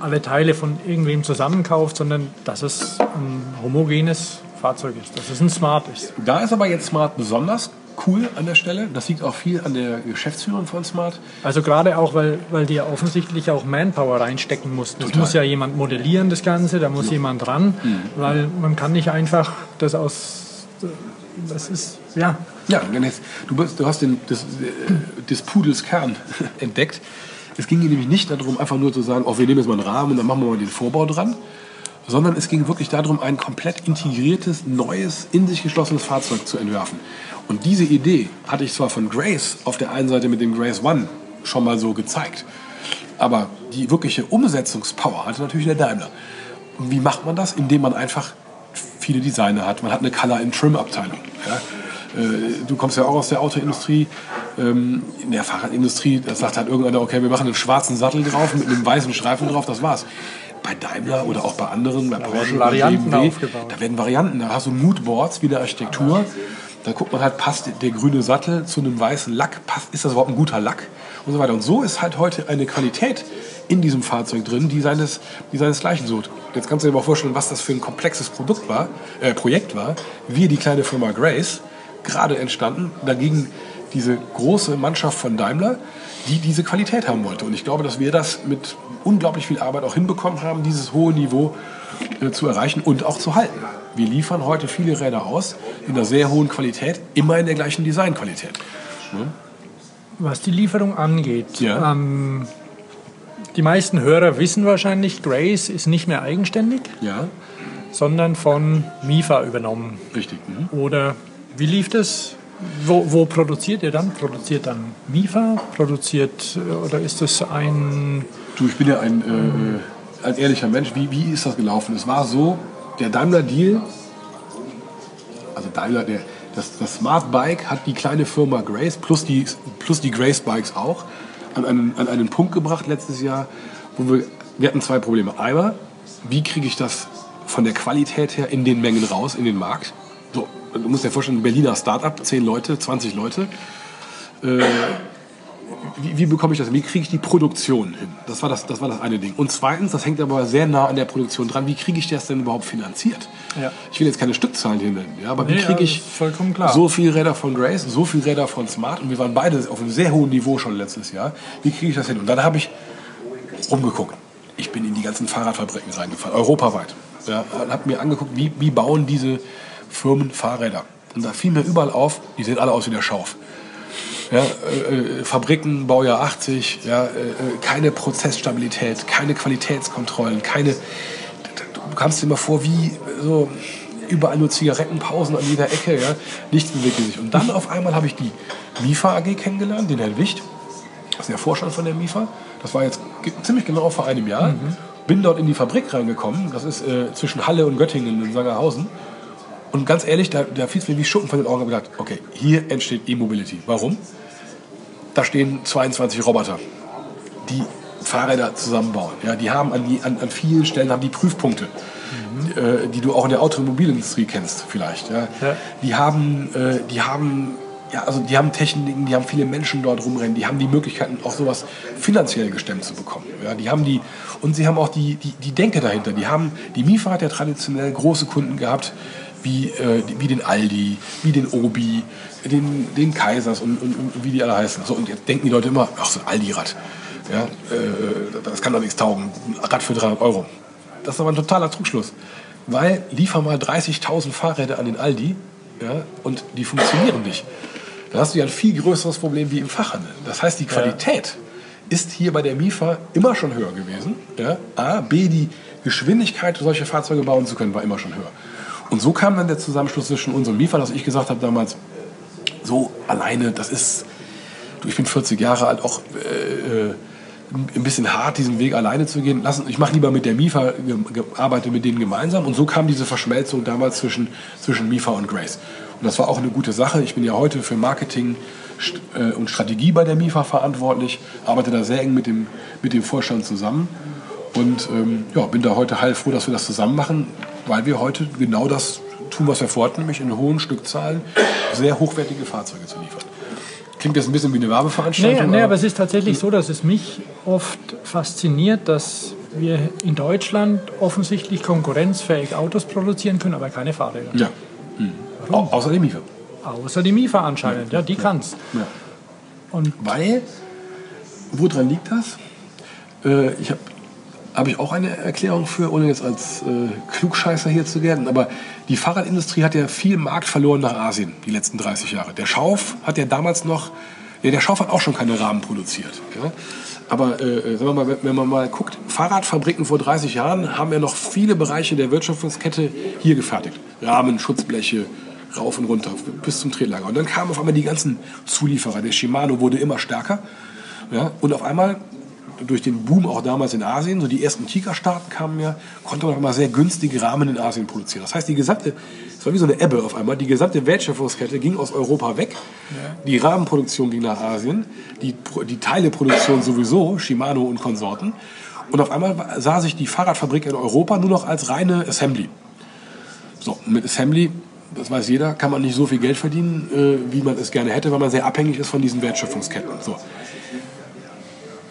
alle Teile von irgendwem zusammenkauft, sondern dass es ein homogenes Fahrzeug ist, dass es ein Smart ist. Da ist aber jetzt Smart besonders cool an der Stelle. Das liegt auch viel an der Geschäftsführung von Smart. Also gerade auch, weil, weil die ja offensichtlich auch Manpower reinstecken mussten. Es muss ja jemand modellieren, das Ganze, da muss jemand ran, weil man kann nicht einfach das aus... Das ist, ja, Ja, du, bist, du hast den, des, äh, des Pudels Kern entdeckt. Es ging nämlich nicht darum, einfach nur zu sagen, oh, wir nehmen jetzt mal einen Rahmen und dann machen wir mal den Vorbau dran, sondern es ging wirklich darum, ein komplett integriertes, neues, in sich geschlossenes Fahrzeug zu entwerfen. Und diese Idee hatte ich zwar von Grace auf der einen Seite mit dem Grace One schon mal so gezeigt, aber die wirkliche Umsetzungspower hatte natürlich der Daimler. Und wie macht man das? Indem man einfach viele Designer hat. Man hat eine Color- and Trim-Abteilung. Ja? Äh, Du kommst ja auch aus der Autoindustrie. Ähm, In der Fahrradindustrie, da sagt halt irgendeiner, okay, wir machen einen schwarzen Sattel drauf mit einem weißen Streifen drauf, das war's. bei Daimler oder auch bei anderen, bei Porsche, bei Varianten BMW, da werden Varianten. Da hast du Moodboards wie eine Architektur. Da guckt man halt, passt der grüne Sattel zu einem weißen Lack, passt, ist das überhaupt ein guter Lack und so weiter. Und so ist halt heute eine Qualität in diesem Fahrzeug drin, die, seines, die seinesgleichen sucht. Jetzt kannst du dir mal vorstellen, was das für ein komplexes Produkt war, äh, Projekt war. Wir, die kleine Firma Grace, gerade entstanden, dagegen diese große Mannschaft von Daimler, die diese Qualität haben wollte. Und ich glaube, dass wir das mit unglaublich viel Arbeit auch hinbekommen haben, dieses hohe Niveau äh, zu erreichen und auch zu halten. Wir liefern heute viele Räder aus in einer sehr hohen Qualität, immer in der gleichen Designqualität. Was die Lieferung angeht, Ja. ähm, die meisten Hörer wissen wahrscheinlich, Grace ist nicht mehr eigenständig, Ja, sondern von MIFA übernommen. richtig. Mhm. Oder wie lief das? Wo, wo produziert ihr dann? Produziert dann MIFA? Produziert äh, oder ist das ein Du, ich bin ja ein, äh, ein ehrlicher Mensch. Wie, wie ist das gelaufen? Es war so, der Daimler-Deal, also Daimler, der, das, das Smart Bike hat die kleine Firma Grace plus die, plus die Grace Bikes auch an einen, an einen Punkt gebracht letztes Jahr, wo wir, wir hatten zwei Probleme. Einmal, wie kriege ich das von der Qualität her in den Mengen raus, in den Markt? So, du musst dir vorstellen, ein Berliner Startup, 10 Leute, 20 Leute. Äh, wie, wie bekomme ich das? Wie kriege ich die Produktion hin? Das war das, das war das eine Ding. Und zweitens, das hängt aber sehr nah an der Produktion dran, wie kriege ich das denn überhaupt finanziert? Ja. Ich will jetzt keine Stückzahlen hier nennen, ja, aber wie Nee, kriege ja, ich klar. so viel Räder von Grace, so viel Räder von Smart und wir waren beide auf einem sehr hohen Niveau schon letztes Jahr. Wie kriege ich das hin? Und dann habe ich rumgeguckt. Ich bin in die ganzen Fahrradfabriken reingefahren, europaweit. Ja, und habe mir angeguckt, wie, wie bauen diese Firmen Fahrräder. Und da fiel mir überall auf, die sehen alle aus wie der Schauf. Ja, äh, äh, Fabriken, Baujahr 80, ja, äh, äh, keine Prozessstabilität, keine Qualitätskontrollen, keine. Du kamst dir immer vor wie so überall nur Zigarettenpausen an jeder Ecke, ja, nichts bewegte sich. Und dann auf einmal habe ich die MIFA AG kennengelernt, den Herrn Wicht, das ist der Vorstand von der MIFA. Das war jetzt ziemlich genau vor einem Jahr. Bin dort in die Fabrik reingekommen, das ist äh, zwischen Halle und Göttingen in Sangerhausen. Und ganz ehrlich, da, da fiel es mir wie Schuppen von den Augen. Ich gedacht, okay, hier entsteht E-Mobility. Warum? Da stehen 22 Roboter, die Fahrräder zusammenbauen. Ja, die haben an, die, an, an vielen Stellen haben die Prüfpunkte, äh, die du auch in der Automobilindustrie kennst vielleicht. Ja. Ja. Die haben, äh, die haben, ja, also die haben Techniken, die haben viele Menschen dort rumrennen, die haben die Möglichkeiten, auch sowas finanziell gestemmt zu bekommen. Ja, die haben die und sie haben auch die, die, die Denke dahinter. Die haben, die MIFA hat ja traditionell große Kunden gehabt, wie, äh, wie den Aldi, wie den Obi, den, den Kaisers und, und, und wie die alle heißen. So, und jetzt denken die Leute immer, ach so ein Aldi-Rad. Ja, äh, das kann doch nichts taugen. Ein Rad für 300 Euro. Das ist aber ein totaler Trugschluss. Weil liefer mal 30.000 Fahrräder an den Aldi ja, und die funktionieren nicht. Dann hast du ja ein viel größeres Problem wie im Fachhandel. Das heißt, die Qualität ist hier bei der MIFA immer schon höher gewesen. Ja? A, B, die Geschwindigkeit, solche Fahrzeuge bauen zu können, war immer schon höher. Und so kam dann der Zusammenschluss zwischen uns und MIFA, dass ich gesagt habe damals, so alleine, das ist, du, ich bin 40 Jahre alt, auch äh, äh, ein bisschen hart, diesen Weg alleine zu gehen. Lass, ich mache lieber mit der MIFA, arbeite mit denen gemeinsam. Und so kam diese Verschmelzung damals zwischen, zwischen MIFA und Grace. Und das war auch eine gute Sache. Ich bin ja heute für Marketing äh, und Strategie bei der MIFA verantwortlich, arbeite da sehr eng mit dem, mit dem Vorstand zusammen. Und ähm, ja, bin da heute heilfroh, dass wir das zusammen machen, weil wir heute genau das tun, was wir vorhatten, nämlich in hohen Stückzahlen sehr hochwertige Fahrzeuge zu liefern. Klingt jetzt ein bisschen wie eine Werbeveranstaltung. nee, aber es ist tatsächlich so, dass es mich oft fasziniert, dass wir in Deutschland offensichtlich konkurrenzfähig Autos produzieren können, aber keine Fahrräder. ja. Mhm. Au außer dem Mieter. Außer die MIFA anscheinend, ja, die kann's. Ja. Und Weil, woran liegt das? Äh, ich habe habe ich auch eine Erklärung für, ohne jetzt als äh, Klugscheißer hier zu gelten. Aber die Fahrradindustrie hat ja viel Markt verloren nach Asien die letzten 30 Jahre. Der Schauf hat ja damals noch, ja, der Schauf hat auch schon keine Rahmen produziert. Ja? Aber äh, sagen wir mal, wenn- wenn man mal guckt, Fahrradfabriken vor 30 Jahren haben ja noch viele Bereiche der Wertschöpfungskette hier gefertigt. Rahmen, Schutzbleche, rauf und runter bis zum Tretlager. Und dann kamen auf einmal die ganzen Zulieferer. Der Shimano wurde immer stärker. Ja? Und auf einmal durch den Boom auch damals in Asien, so die ersten Kika-Staaten kamen ja, konnte man auch mal sehr günstige Rahmen in Asien produzieren. Das heißt, die gesamte, es war wie so eine Ebbe auf einmal, die gesamte Wertschöpfungskette ging aus Europa weg. Die Rahmenproduktion ging nach Asien, die, die Teileproduktion sowieso, Shimano und Konsorten. Und auf einmal sah sich die Fahrradfabrik in Europa nur noch als reine Assembly. So, mit Assembly, das weiß jeder, kann man nicht so viel Geld verdienen, äh, wie man es gerne hätte, weil man sehr abhängig ist von diesen Wertschöpfungsketten. So.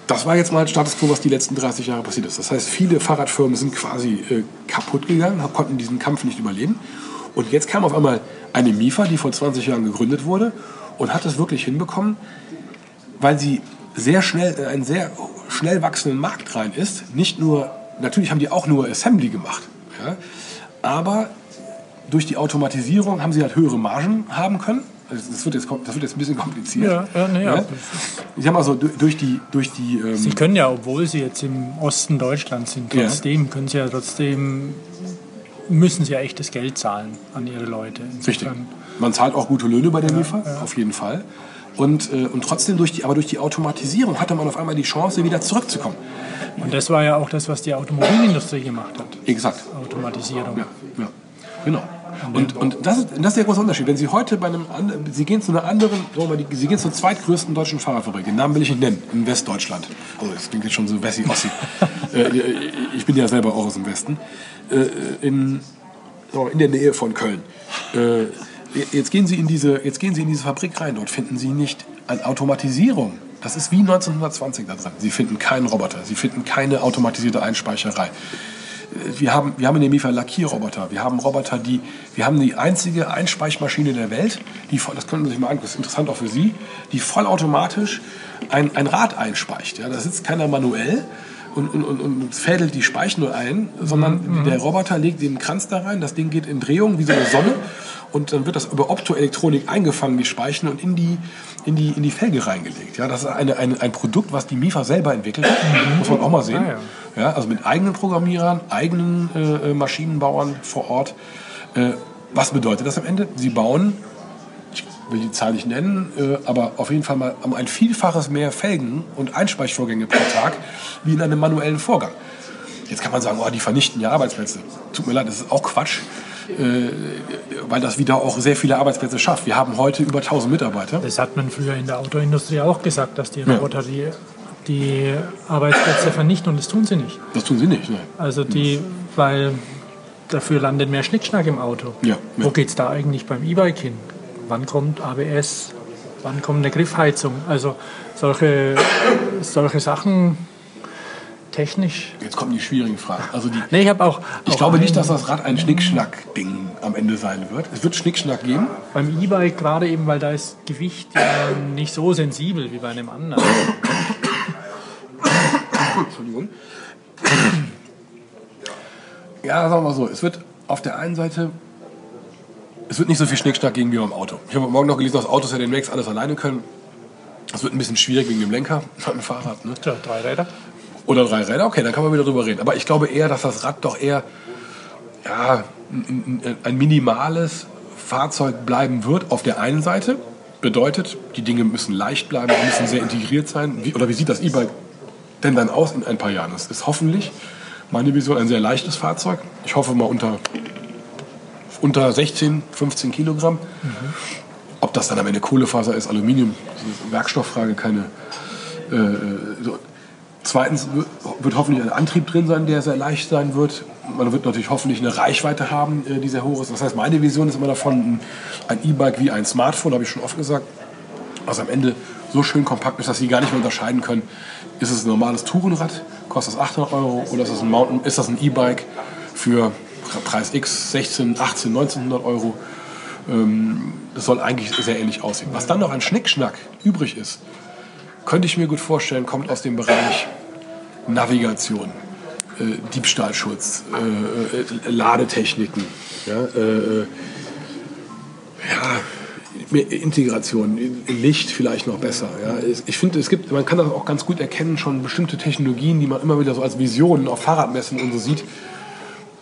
Das war jetzt mal Status quo, was die letzten 30 Jahre passiert ist. Das heißt, viele Fahrradfirmen sind quasi äh, kaputt gegangen, konnten diesen Kampf nicht überleben. Und jetzt kam auf einmal eine MIFA, die vor 20 Jahren gegründet wurde und hat es wirklich hinbekommen, weil sie sehr schnell in einen sehr schnell wachsenden Markt rein ist. Nicht nur, natürlich haben die auch nur Assembly gemacht, ja, aber durch die Automatisierung haben sie halt höhere Margen haben können. Also Das wird jetzt, das wird jetzt ein bisschen kompliziert. Ja, ja, nee, ja. Ich habe also durch die, durch die ähm, Sie können ja, obwohl Sie jetzt im Osten Deutschlands sind, Ja. trotzdem können Sie ja trotzdem müssen Sie ja echtes Geld zahlen an Ihre Leute. Richtig. Man zahlt auch gute Löhne bei der MIFA, auf jeden Fall. Und, äh, und trotzdem, durch die, aber durch die Automatisierung hatte man auf einmal die Chance, wieder zurückzukommen. Und das war ja auch das, was die Automobilindustrie gemacht hat. Exakt. Automatisierung. Ja, ja. Genau. Und, und das, ist, das ist der große Unterschied. Wenn Sie heute bei einem anderen, Sie gehen zu einer anderen, sagen wir mal, die- Sie gehen zur zweitgrößten deutschen Fahrradfabrik, den Namen will ich nicht nennen, in Westdeutschland. Also das klingt jetzt schon so Wessi-Ossi. äh, ich bin ja selber auch aus dem Westen. Äh, in, in der Nähe von Köln. Äh, jetzt, gehen Sie in diese, jetzt gehen Sie in diese Fabrik rein. Dort finden Sie nicht an Automatisierung. Das ist wie 1920 da drin. Sie finden keinen Roboter. Sie finden keine automatisierte Einspeicherei wir haben, wir haben in der MIFA Lackierroboter. Wir haben Roboter, die, wir haben die einzige Einspeichmaschine der Welt, die, das können Sie sich mal angucken, das ist interessant auch für Sie, die vollautomatisch ein, ein Rad einspeicht. Ja, da sitzt keiner manuell und, und, und, und fädelt die Speichen nur ein, sondern der Roboter legt den Kranz da rein, das Ding geht in Drehung wie so eine Sonne und dann wird das über Optoelektronik eingefangen, die Speichen, und in die, in die, in die Felge reingelegt. Ja, das ist eine, eine, ein Produkt, was die MIFA selber entwickelt hat, muss man auch mal sehen. Ah, ja. Ja, also mit eigenen Programmierern, eigenen äh, äh, Maschinenbauern vor Ort. Äh, was bedeutet das am Ende? Sie bauen, ich will die Zahl nicht nennen, äh, aber auf jeden Fall mal um ein Vielfaches mehr Felgen und Einspeichvorgänge pro Tag wie in einem manuellen Vorgang. Jetzt kann man sagen, oh, die vernichten ja Arbeitsplätze. Tut mir leid, das ist auch Quatsch, weil das wieder auch sehr viele Arbeitsplätze schafft. Wir haben heute über 1000 Mitarbeiter. Das hat man früher in der Autoindustrie auch gesagt, dass die Roboter die, die Arbeitsplätze vernichten und das tun sie nicht. Das tun sie nicht. Ne? Also die, weil dafür landet mehr Schnickschnack im Auto. Ja, Wo ja. geht es da eigentlich beim E-Bike hin? Wann kommt ABS? Wann kommt eine Griffheizung? Also solche, solche Sachen technisch. Jetzt kommen die schwierigen Fragen. Also die, Nee, ich habe auch, Ich auch glaube nicht, dass das Rad ein Schnickschnack-Ding am Ende sein wird. Es wird Schnickschnack geben. beim E-Bike gerade eben, weil da ist Gewicht ja nicht so sensibel wie bei einem anderen. Entschuldigung. Ja, sagen wir mal so. Es wird auf der einen Seite, es wird nicht so viel Schnickschnack geben wie beim Auto. Ich habe morgen noch gelesen, dass Autos ja demnächst alles alleine können. Das wird ein bisschen schwierig wegen dem Lenker beim Fahrrad. Ne? Tja, drei Räder. Oder drei Räder, okay, dann kann man wieder drüber reden. Aber ich glaube eher, dass das Rad doch eher ja, ein, minimales Fahrzeug bleiben wird auf der einen Seite. Bedeutet, die Dinge müssen leicht bleiben, die müssen sehr integriert sein. Wie, oder wie sieht das E-Bike denn dann aus in ein paar Jahren? Das ist hoffentlich meine Vision ein sehr leichtes Fahrzeug. Ich hoffe mal unter, unter 16, 15 Kilogramm. Ob das dann am Ende Kohlefaser ist, Aluminium, Werkstofffrage, keine. Äh, äh, so. Zweitens wird, hoffentlich ein Antrieb drin sein, der sehr leicht sein wird. Man wird natürlich hoffentlich eine Reichweite haben, äh, die sehr hoch ist. Das heißt, meine Vision ist immer davon, ein- ein E-Bike wie ein Smartphone, habe ich schon oft gesagt, was am Ende so schön kompakt ist, dass Sie gar nicht mehr unterscheiden können, ist es ein normales Tourenrad, kostet das 800 Euro oder ist das ein Mountain, ist das ein E-Bike für Preis X 16, 18, 1900 Euro. Ähm, Das soll eigentlich sehr ähnlich aussehen. Was dann noch an Schnickschnack übrig ist, könnte ich mir gut vorstellen, kommt aus dem Bereich Navigation, äh, Diebstahlschutz, äh, äh, Ladetechniken, ja, äh, äh, ja, Integration, Licht vielleicht noch besser. Ja. Ich finde, es gibt, man kann das auch ganz gut erkennen, schon bestimmte Technologien, die man immer wieder so als Visionen auf Fahrradmessen und so sieht.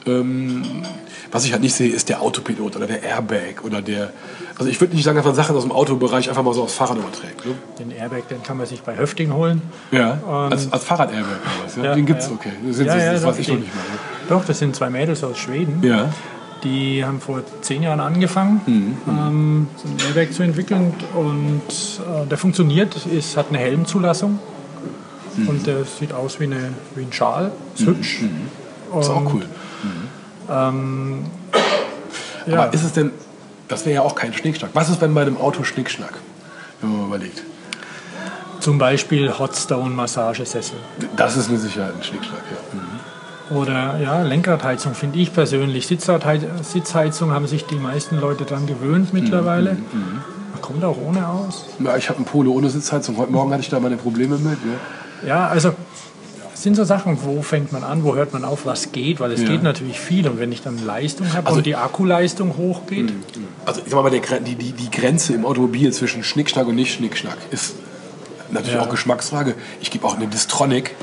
Ähm, was ich halt nicht sehe, ist der Autopilot oder der Airbag oder der. Also ich würde nicht sagen, dass man Sachen aus dem Autobereich einfach mal so aufs Fahrrad überträgt. Ne? Den Airbag, den kann man sich bei Höfting holen. Ja. Als, als Fahrrad-Airbag oder was? Ja? Ja, Den gibt's, ja. okay. Das, sind, Ja, ja, das weiß ich noch nicht mal. Doch, das sind zwei Mädels aus Schweden. Ne? Ja. Die haben vor zehn Jahren angefangen, Mhm. ähm, so ein Airbag zu entwickeln und äh, der funktioniert, ist, hat eine Helmzulassung und der sieht aus wie, eine, wie ein Schal. Ist hübsch. Ist auch Und, cool. Ähm, ja, Aber ist es denn, das wäre ja auch kein Schnickschnack. Was ist, wenn bei einem Auto Schnickschnack, wenn man mal überlegt? zum Beispiel Hotstone-Massagesessel. Das ist mit Sicherheit ein Schnickschnack, ja. Mhm. Oder ja, Lenkradheizung finde ich persönlich. Sitzheizung haben sich die meisten Leute dran gewöhnt mittlerweile. Man kommt auch ohne aus. Ja, ich habe ein Polo ohne Sitzheizung. Heute Morgen hatte ich da meine Probleme mit. Ne? Ja, also sind so Sachen, wo fängt man an, wo hört man auf, was geht, weil es Ja. geht natürlich viel. Und wenn ich dann Leistung habe Also- und die Akkuleistung hochgeht, Also ich sag mal, die, die, die Grenze im Automobil zwischen Schnickschnack und nicht Schnickschnack ist natürlich Ja. auch Geschmacksfrage. Ich gebe auch eine Distronic,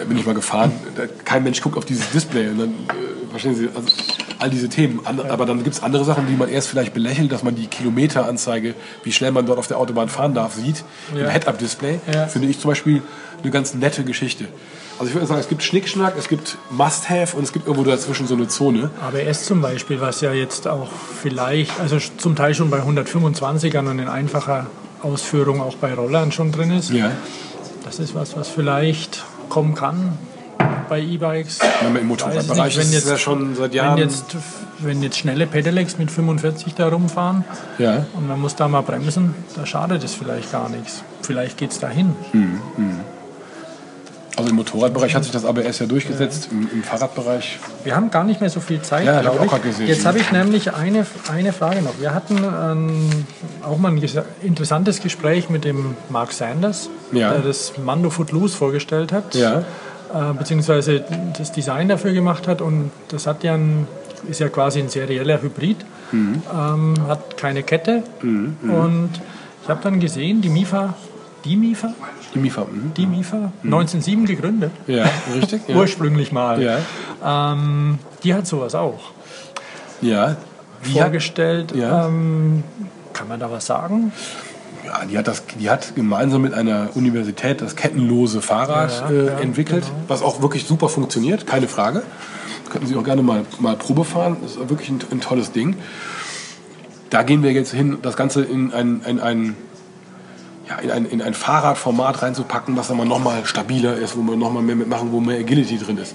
äh, bin ich mal gefahren. Kein Mensch guckt auf dieses Display und dann äh, verstehen Sie, also all diese Themen. An, Aber dann gibt es andere Sachen, die man erst vielleicht belächelt, dass man die Kilometeranzeige, wie schnell man dort auf der Autobahn fahren darf, sieht. Ja. Im Head-Up-Display Ja. finde ich zum Beispiel eine ganz nette Geschichte. Also ich würde sagen, es gibt Schnickschnack, es gibt Must-Have und es gibt irgendwo dazwischen so eine Zone. ABS zum Beispiel, was ja jetzt auch vielleicht, also zum Teil schon bei 125ern und in einfacher Ausführung auch bei Rollern schon drin ist. Ja. Das ist was, was vielleicht kommen kann bei E-Bikes. Wenn man im Motorradbereich wenn ist, jetzt- ja schon seit Wenn Jahren. jetzt, wenn jetzt schnelle Pedelecs mit 45 da rumfahren ja. und man muss da mal bremsen, da schadet es vielleicht gar nichts. Vielleicht geht es dahin. Also im Motorradbereich hat sich das ABS ja durchgesetzt, im, im Fahrradbereich. Wir haben gar nicht mehr so viel Zeit, Ja, ich glaube auch ich. grad gesehen. Jetzt habe ich nämlich eine, eine Frage noch. Wir hatten ähm, auch mal ein interessantes Gespräch mit dem Mark Sanders, Ja. der das Mando Footloose vorgestellt hat, Ja. Äh, beziehungsweise das Design dafür gemacht hat. Und das hat ja ein, ist ja quasi ein serieller Hybrid, Mhm. ähm, hat keine Kette. Und ich habe dann gesehen, die MIFA, die MIFA, Die MIFA. Mhm. die MIFA, 1907 gegründet, Ja, richtig. Ja. ursprünglich mal. Ja. Ähm, die hat sowas auch ja. Vorgestellt. Ja. Ähm, kann man da was sagen? Ja, die hat das, die hat gemeinsam mit einer Universität das kettenlose Fahrrad Ja, äh, ja, entwickelt, genau. was auch wirklich super funktioniert, keine Frage. Könnten Sie auch gerne mal, mal Probe fahren. Das ist wirklich ein, ein tolles Ding. Da gehen wir jetzt hin, das Ganze in ein, in ein, ja, in ein, in ein Fahrradformat reinzupacken, was dann mal nochmal stabiler ist, wo wir nochmal mehr mitmachen, wo mehr Agility drin ist.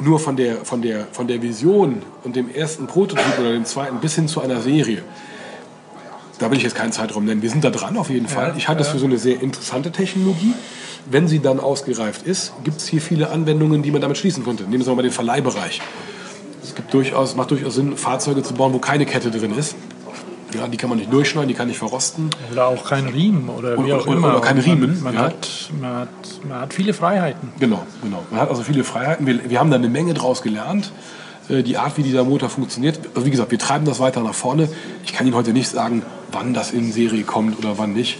Nur von der, von, der, von der Vision und dem ersten Prototyp oder dem zweiten bis hin zu einer Serie, da will ich jetzt keinen Zeitraum nennen. Wir sind da dran auf jeden Fall. Ich halte es für so eine sehr interessante Technologie. Wenn sie dann ausgereift ist, gibt es hier viele Anwendungen, die man damit schließen könnte. Nehmen wir mal den Verleihbereich. Es gibt durchaus, macht durchaus Sinn, Fahrzeuge zu bauen, wo keine Kette drin ist. Ja, die kann man nicht durchschneiden, die kann nicht verrosten. Oder auch kein Riemen oder wie Oder- auch oder- immer. oder kein Man- Riemen, Man, ja. hat, man, hat, man hat viele Freiheiten. Genau, genau. Man hat also viele Freiheiten. Wir, wir haben da eine Menge draus gelernt. Äh, Die Art, wie dieser Motor funktioniert. Also wie gesagt, wir treiben das weiter nach vorne. Ich kann Ihnen heute nicht sagen, wann das in Serie kommt oder wann nicht.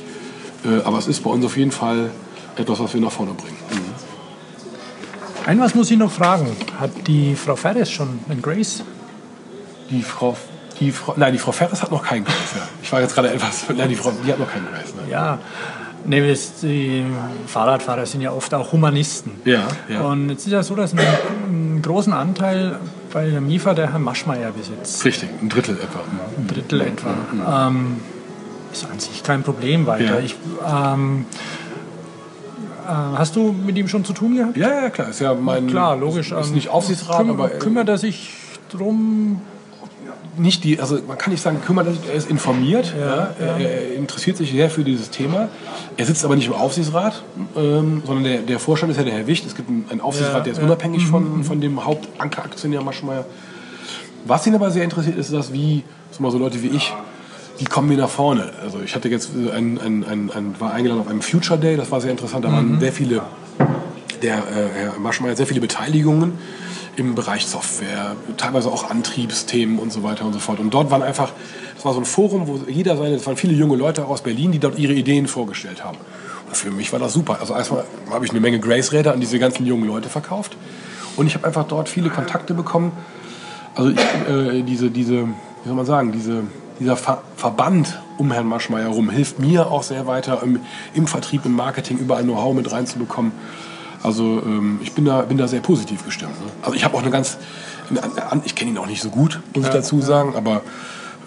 Äh, Aber es ist bei uns auf jeden Fall etwas, was wir nach vorne bringen. Ein was muss ich noch fragen. Hat die Frau Ferres schon einen Grace? Die Frau, die Frau, nein, die Frau Ferres hat noch keinen Grace. Ja. Ich war jetzt gerade etwas, nein, die Frau, die hat noch keinen Grace. Ja. Nee, die Fahrradfahrer sind ja oft auch Humanisten. Ja, ja. Und jetzt ist ja so, dass ein, einen großen Anteil bei der MIFA der Herr Maschmeyer besitzt. Richtig, ein Drittel etwa. Ein Drittel etwa. Ähm, ist an sich kein Problem weiter. Ja. Ich, ähm, äh, hast du mit ihm schon zu tun gehabt? Ja, ja, klar. Ist ja mein. Klar, logisch. Ist ähm, nicht Aufsichtsrat, küm- aber. äh, kümmert er sich drum? Nicht die, also man kann nicht sagen, kümmert er sich, er ist informiert, ja, Er, er interessiert sich sehr für dieses Thema. Er sitzt aber nicht im Aufsichtsrat, ähm, sondern der, der Vorstand ist ja der Herr Wicht. Es gibt einen, einen Aufsichtsrat, Ja, der ist ja. unabhängig von, von dem Hauptankeraktionär Maschmeyer. Was ihn aber sehr interessiert, ist das, wie so, mal so Leute wie ich, wie kommen wir nach vorne? Also ich hatte jetzt ein, ein, ein, ein, war eingeladen auf einem Future Day, das war sehr interessant. Da waren sehr viele der äh, Herr Maschmeyer sehr viele Beteiligungen im Bereich Software, teilweise auch Antriebsthemen und so weiter und so fort. Und dort waren einfach, das war so ein Forum, wo jeder seine, es waren viele junge Leute aus Berlin, die dort ihre Ideen vorgestellt haben. Und für mich war das super. Also erstmal habe ich eine Menge Grace-Räder an diese ganzen jungen Leute verkauft. Und ich habe einfach dort viele Kontakte bekommen. Also ich, äh, diese, diese, wie soll man sagen, diese, dieser Ver Verband um Herrn Maschmeyer rum hilft mir auch sehr weiter im, im Vertrieb, im Marketing, überall Know-how mit reinzubekommen. Also ähm, ich bin da, bin da sehr positiv gestimmt. Ne? Also ich habe auch eine ganz, ich kenne ihn auch nicht so gut, muss ich dazu sagen, aber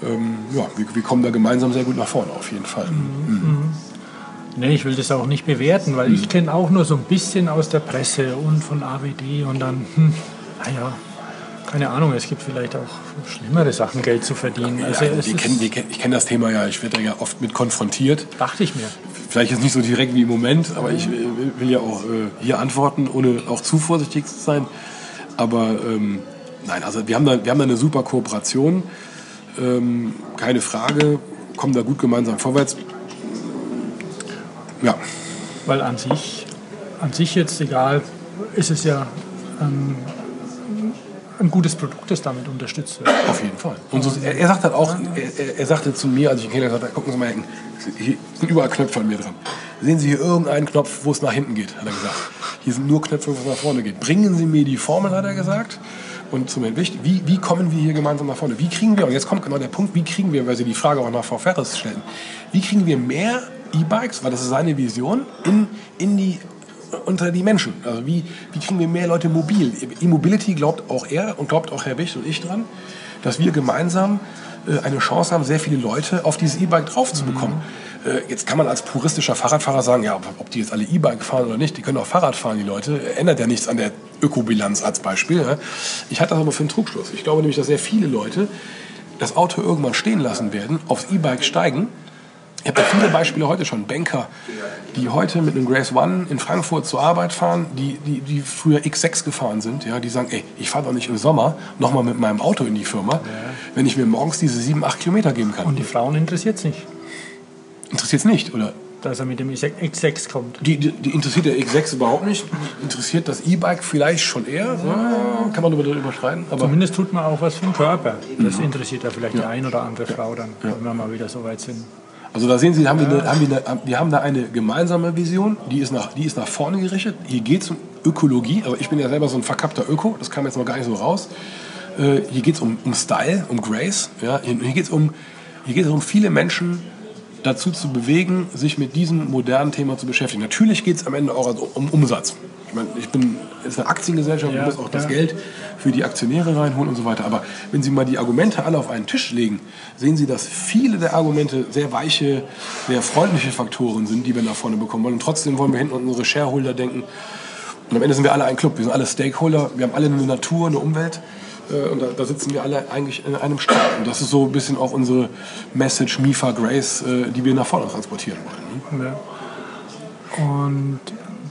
ähm, ja, wir, wir kommen da gemeinsam sehr gut nach vorne auf jeden Fall. Nee, ich will das auch nicht bewerten, weil ich kenne auch nur so ein bisschen aus der Presse und von AWD und dann, hm, naja, keine Ahnung, es gibt vielleicht auch schlimmere Sachen, Geld zu verdienen. Ja, Also kennen, ich kenne das Thema ja, ich werde da ja oft mit konfrontiert. dachte ich mir. Vielleicht jetzt nicht so direkt wie im Moment, aber ich will, ja auch äh, hier antworten, ohne auch zu vorsichtig zu sein. Aber ähm, nein, also wir haben, da, wir haben da eine super Kooperation, ähm, keine Frage, kommen da gut gemeinsam vorwärts. Ja, Weil an sich, an sich jetzt egal, ist es ja ähm, ein gutes Produkt, das damit unterstützt wird. auf jeden Fall. Und so, er, er sagt halt auch, er, er- er sagte zu mir, als ich ihn kennengelernt habe, gucken Sie mal, hinten, hier sind überall Knöpfe an mir dran. Sehen Sie hier irgendeinen Knopf, wo es nach hinten geht, hat er gesagt. Hier sind nur Knöpfe, wo es nach vorne geht. Bringen Sie mir die Formel, hat er gesagt. Und zum Wichtig, wie, wie kommen wir hier gemeinsam nach vorne? Wie kriegen wir, und jetzt kommt genau der Punkt, wie kriegen wir, weil Sie die Frage auch nach Frau Ferres stellen, wie kriegen wir mehr E-Bikes, weil das ist seine Vision, in, in die, unter die Menschen? Also wie, wie kriegen wir mehr Leute mobil? E-Mobility glaubt auch er und glaubt auch Herr Wicht und ich dran, dass wir gemeinsam äh, eine Chance haben, sehr viele Leute auf dieses E-Bike drauf zu bekommen. Äh, Jetzt kann man als puristischer Fahrradfahrer sagen, ja, ob die jetzt alle E-Bike fahren oder nicht, die können auch Fahrrad fahren, die Leute. Ändert ja nichts an der Ökobilanz als Beispiel. Ich halte das aber für einen Trugschluss. Ich glaube nämlich, dass sehr viele Leute das Auto irgendwann stehen lassen werden, aufs E-Bike steigen. Ich habe da viele Beispiele heute schon. Banker, die heute mit einem Grace One in Frankfurt zur Arbeit fahren, die, die, die früher X6 gefahren sind, ja, die sagen, ey, ich fahre doch nicht im Sommer nochmal mit meinem Auto in die Firma, wenn ich mir morgens diese 7, 8 Kilometer geben kann. Und die Frauen interessiert es nicht, Interessiert es nicht, oder? dass er mit dem X6 kommt. Die, die, die interessiert der X6 überhaupt nicht. Interessiert das E-Bike vielleicht schon eher. Ja, kann man darüber überschreiten. Aber Zumindest tut man auch was für den Körper. Das interessiert ja vielleicht die ein oder andere Frau dann, wenn wir mal wieder so weit sind. Also da sehen Sie, haben wir, eine, haben wir, eine, wir haben da eine gemeinsame Vision, die ist nach, die ist nach vorne gerichtet. Hier geht es um Ökologie, aber ich bin ja selber so ein verkappter Öko, das kam jetzt noch gar nicht so raus. Äh, hier geht es um, um Style, um Grace. Ja? Hier, hier geht es um, um viele Menschen dazu zu bewegen, sich mit diesem modernen Thema zu beschäftigen. Natürlich geht es am Ende auch um Umsatz. Ich meine, ich bin, es ist eine Aktiengesellschaft, Ja, du musst auch das. Geld für die Aktionäre reinholen und so weiter. Aber wenn Sie mal die Argumente alle auf einen Tisch legen, sehen Sie, dass viele der Argumente sehr weiche, sehr freundliche Faktoren sind, die wir nach vorne bekommen wollen. Und trotzdem wollen wir hinten unsere Shareholder denken. Und am Ende sind wir alle ein Club. Wir sind alle Stakeholder. Wir haben alle eine Natur, eine Umwelt. Äh, Und da, da sitzen wir alle eigentlich in einem Stab. Und das ist so ein bisschen auch unsere Message, MIFA Grace, äh, die wir nach vorne transportieren wollen. ne? Ja. Und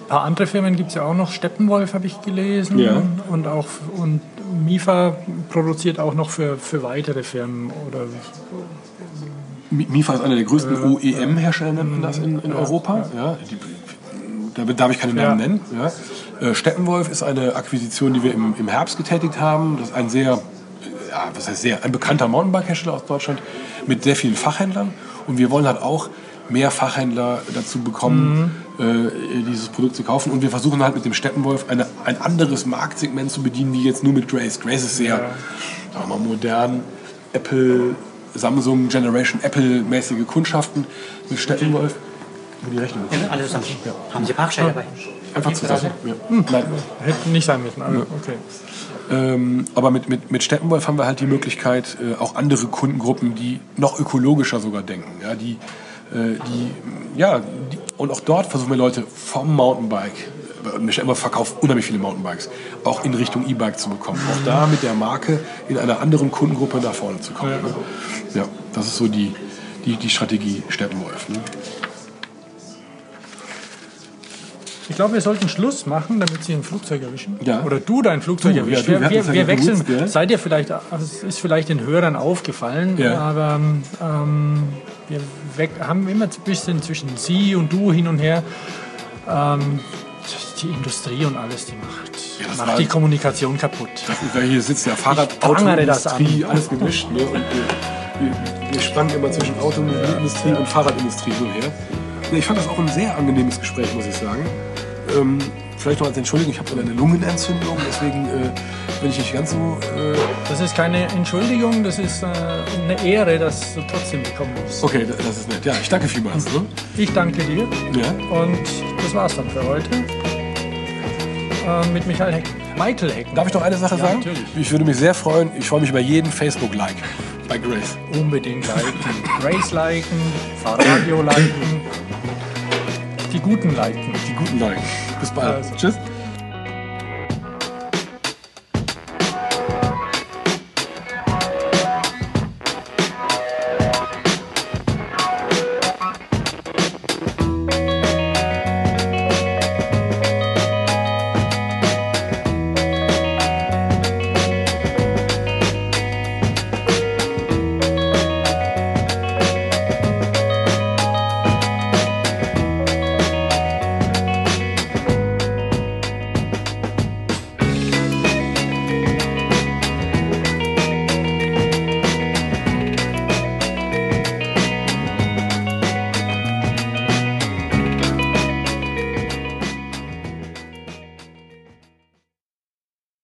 ein paar andere Firmen gibt es ja auch noch. Steppenwolf habe ich gelesen. Ja. Und auch und Mifa produziert auch noch für, für weitere Firmen. Oder Mi- MIFA ist einer der größten OEM-Hersteller, nennt man das in, in Europa. Ja, die, da darf ich keine Namen Ja. nennen. Ja. Äh, Steppenwolf ist eine Akquisition, die wir im, im Herbst getätigt haben. Das ist ein sehr, äh, ja, was heißt sehr, ein bekannter Mountainbike-Hersteller aus Deutschland mit sehr vielen Fachhändlern. Und wir wollen halt auch mehr Fachhändler dazu bekommen, äh, dieses Produkt zu kaufen. Und wir versuchen halt mit dem Steppenwolf eine, ein anderes Marktsegment zu bedienen, wie jetzt nur mit Grace. Grace ist sehr, sagen wir mal, modern, Apple, Samsung Generation Apple-mäßige Kundschaften. Mit Steppenwolf. Die Rechnung. Ja, alle zusammen. Haben Sie Parkschein dabei? Einfach zusammen. Ja. Nein. hätte nicht sein müssen. Also, okay. Ähm, aber mit, mit, mit Steppenwolf haben wir halt die Möglichkeit, äh, auch andere Kundengruppen, die noch ökologischer sogar denken, ja, die, äh, die, ja, die, und auch dort versuchen wir Leute vom Mountainbike, äh, Steppenwolf verkauft unheimlich viele Mountainbikes, auch in Richtung E-Bike zu bekommen. Auch da mit der Marke in einer anderen Kundengruppe nach vorne zu kommen. Ne? Ja, das ist so die, die, die Strategie Steppenwolf. Ne? Ich glaube, wir sollten Schluss machen, damit Sie ein Flugzeug erwischen. Ja. Oder du dein Flugzeug Du, erwischst. ja, wir wir, wir, wechseln. gell? Seid ihr vielleicht, also es ist vielleicht den Hörern aufgefallen, Ja. aber ähm, wir weg, haben immer ein bisschen zwischen Sie und du hin und her. Ähm, die Industrie und alles, die macht, das macht war- die Kommunikation kaputt. Da hier sitzt ja Fahrrad, das Autoindustrie, alles gemischt. Ne? Und wir, wir, wir spannen immer zwischen Automobilindustrie und Fahrradindustrie so her. Ich fand das auch ein sehr angenehmes Gespräch, muss ich sagen. Ähm, vielleicht noch als Entschuldigung, ich habe eine Lungenentzündung, deswegen äh, bin ich nicht ganz so. Äh, Das ist keine Entschuldigung, das ist äh, eine Ehre, dass du trotzdem bekommen musst. okay, das ist nett. Ja, ich danke vielmals. Ne? Ich danke dir Ja. und das war's dann für heute. Äh, mit Michael Hecken. Michael Hecken. Darf ich noch eine Sache sagen? natürlich. Ich würde mich sehr freuen, ich freue mich über jeden Facebook-Like bei Grace. Unbedingt liken. Grace liken, Fahrradio liken. Die Guten liken. Die guten liken. Bis bald. Also. Tschüss.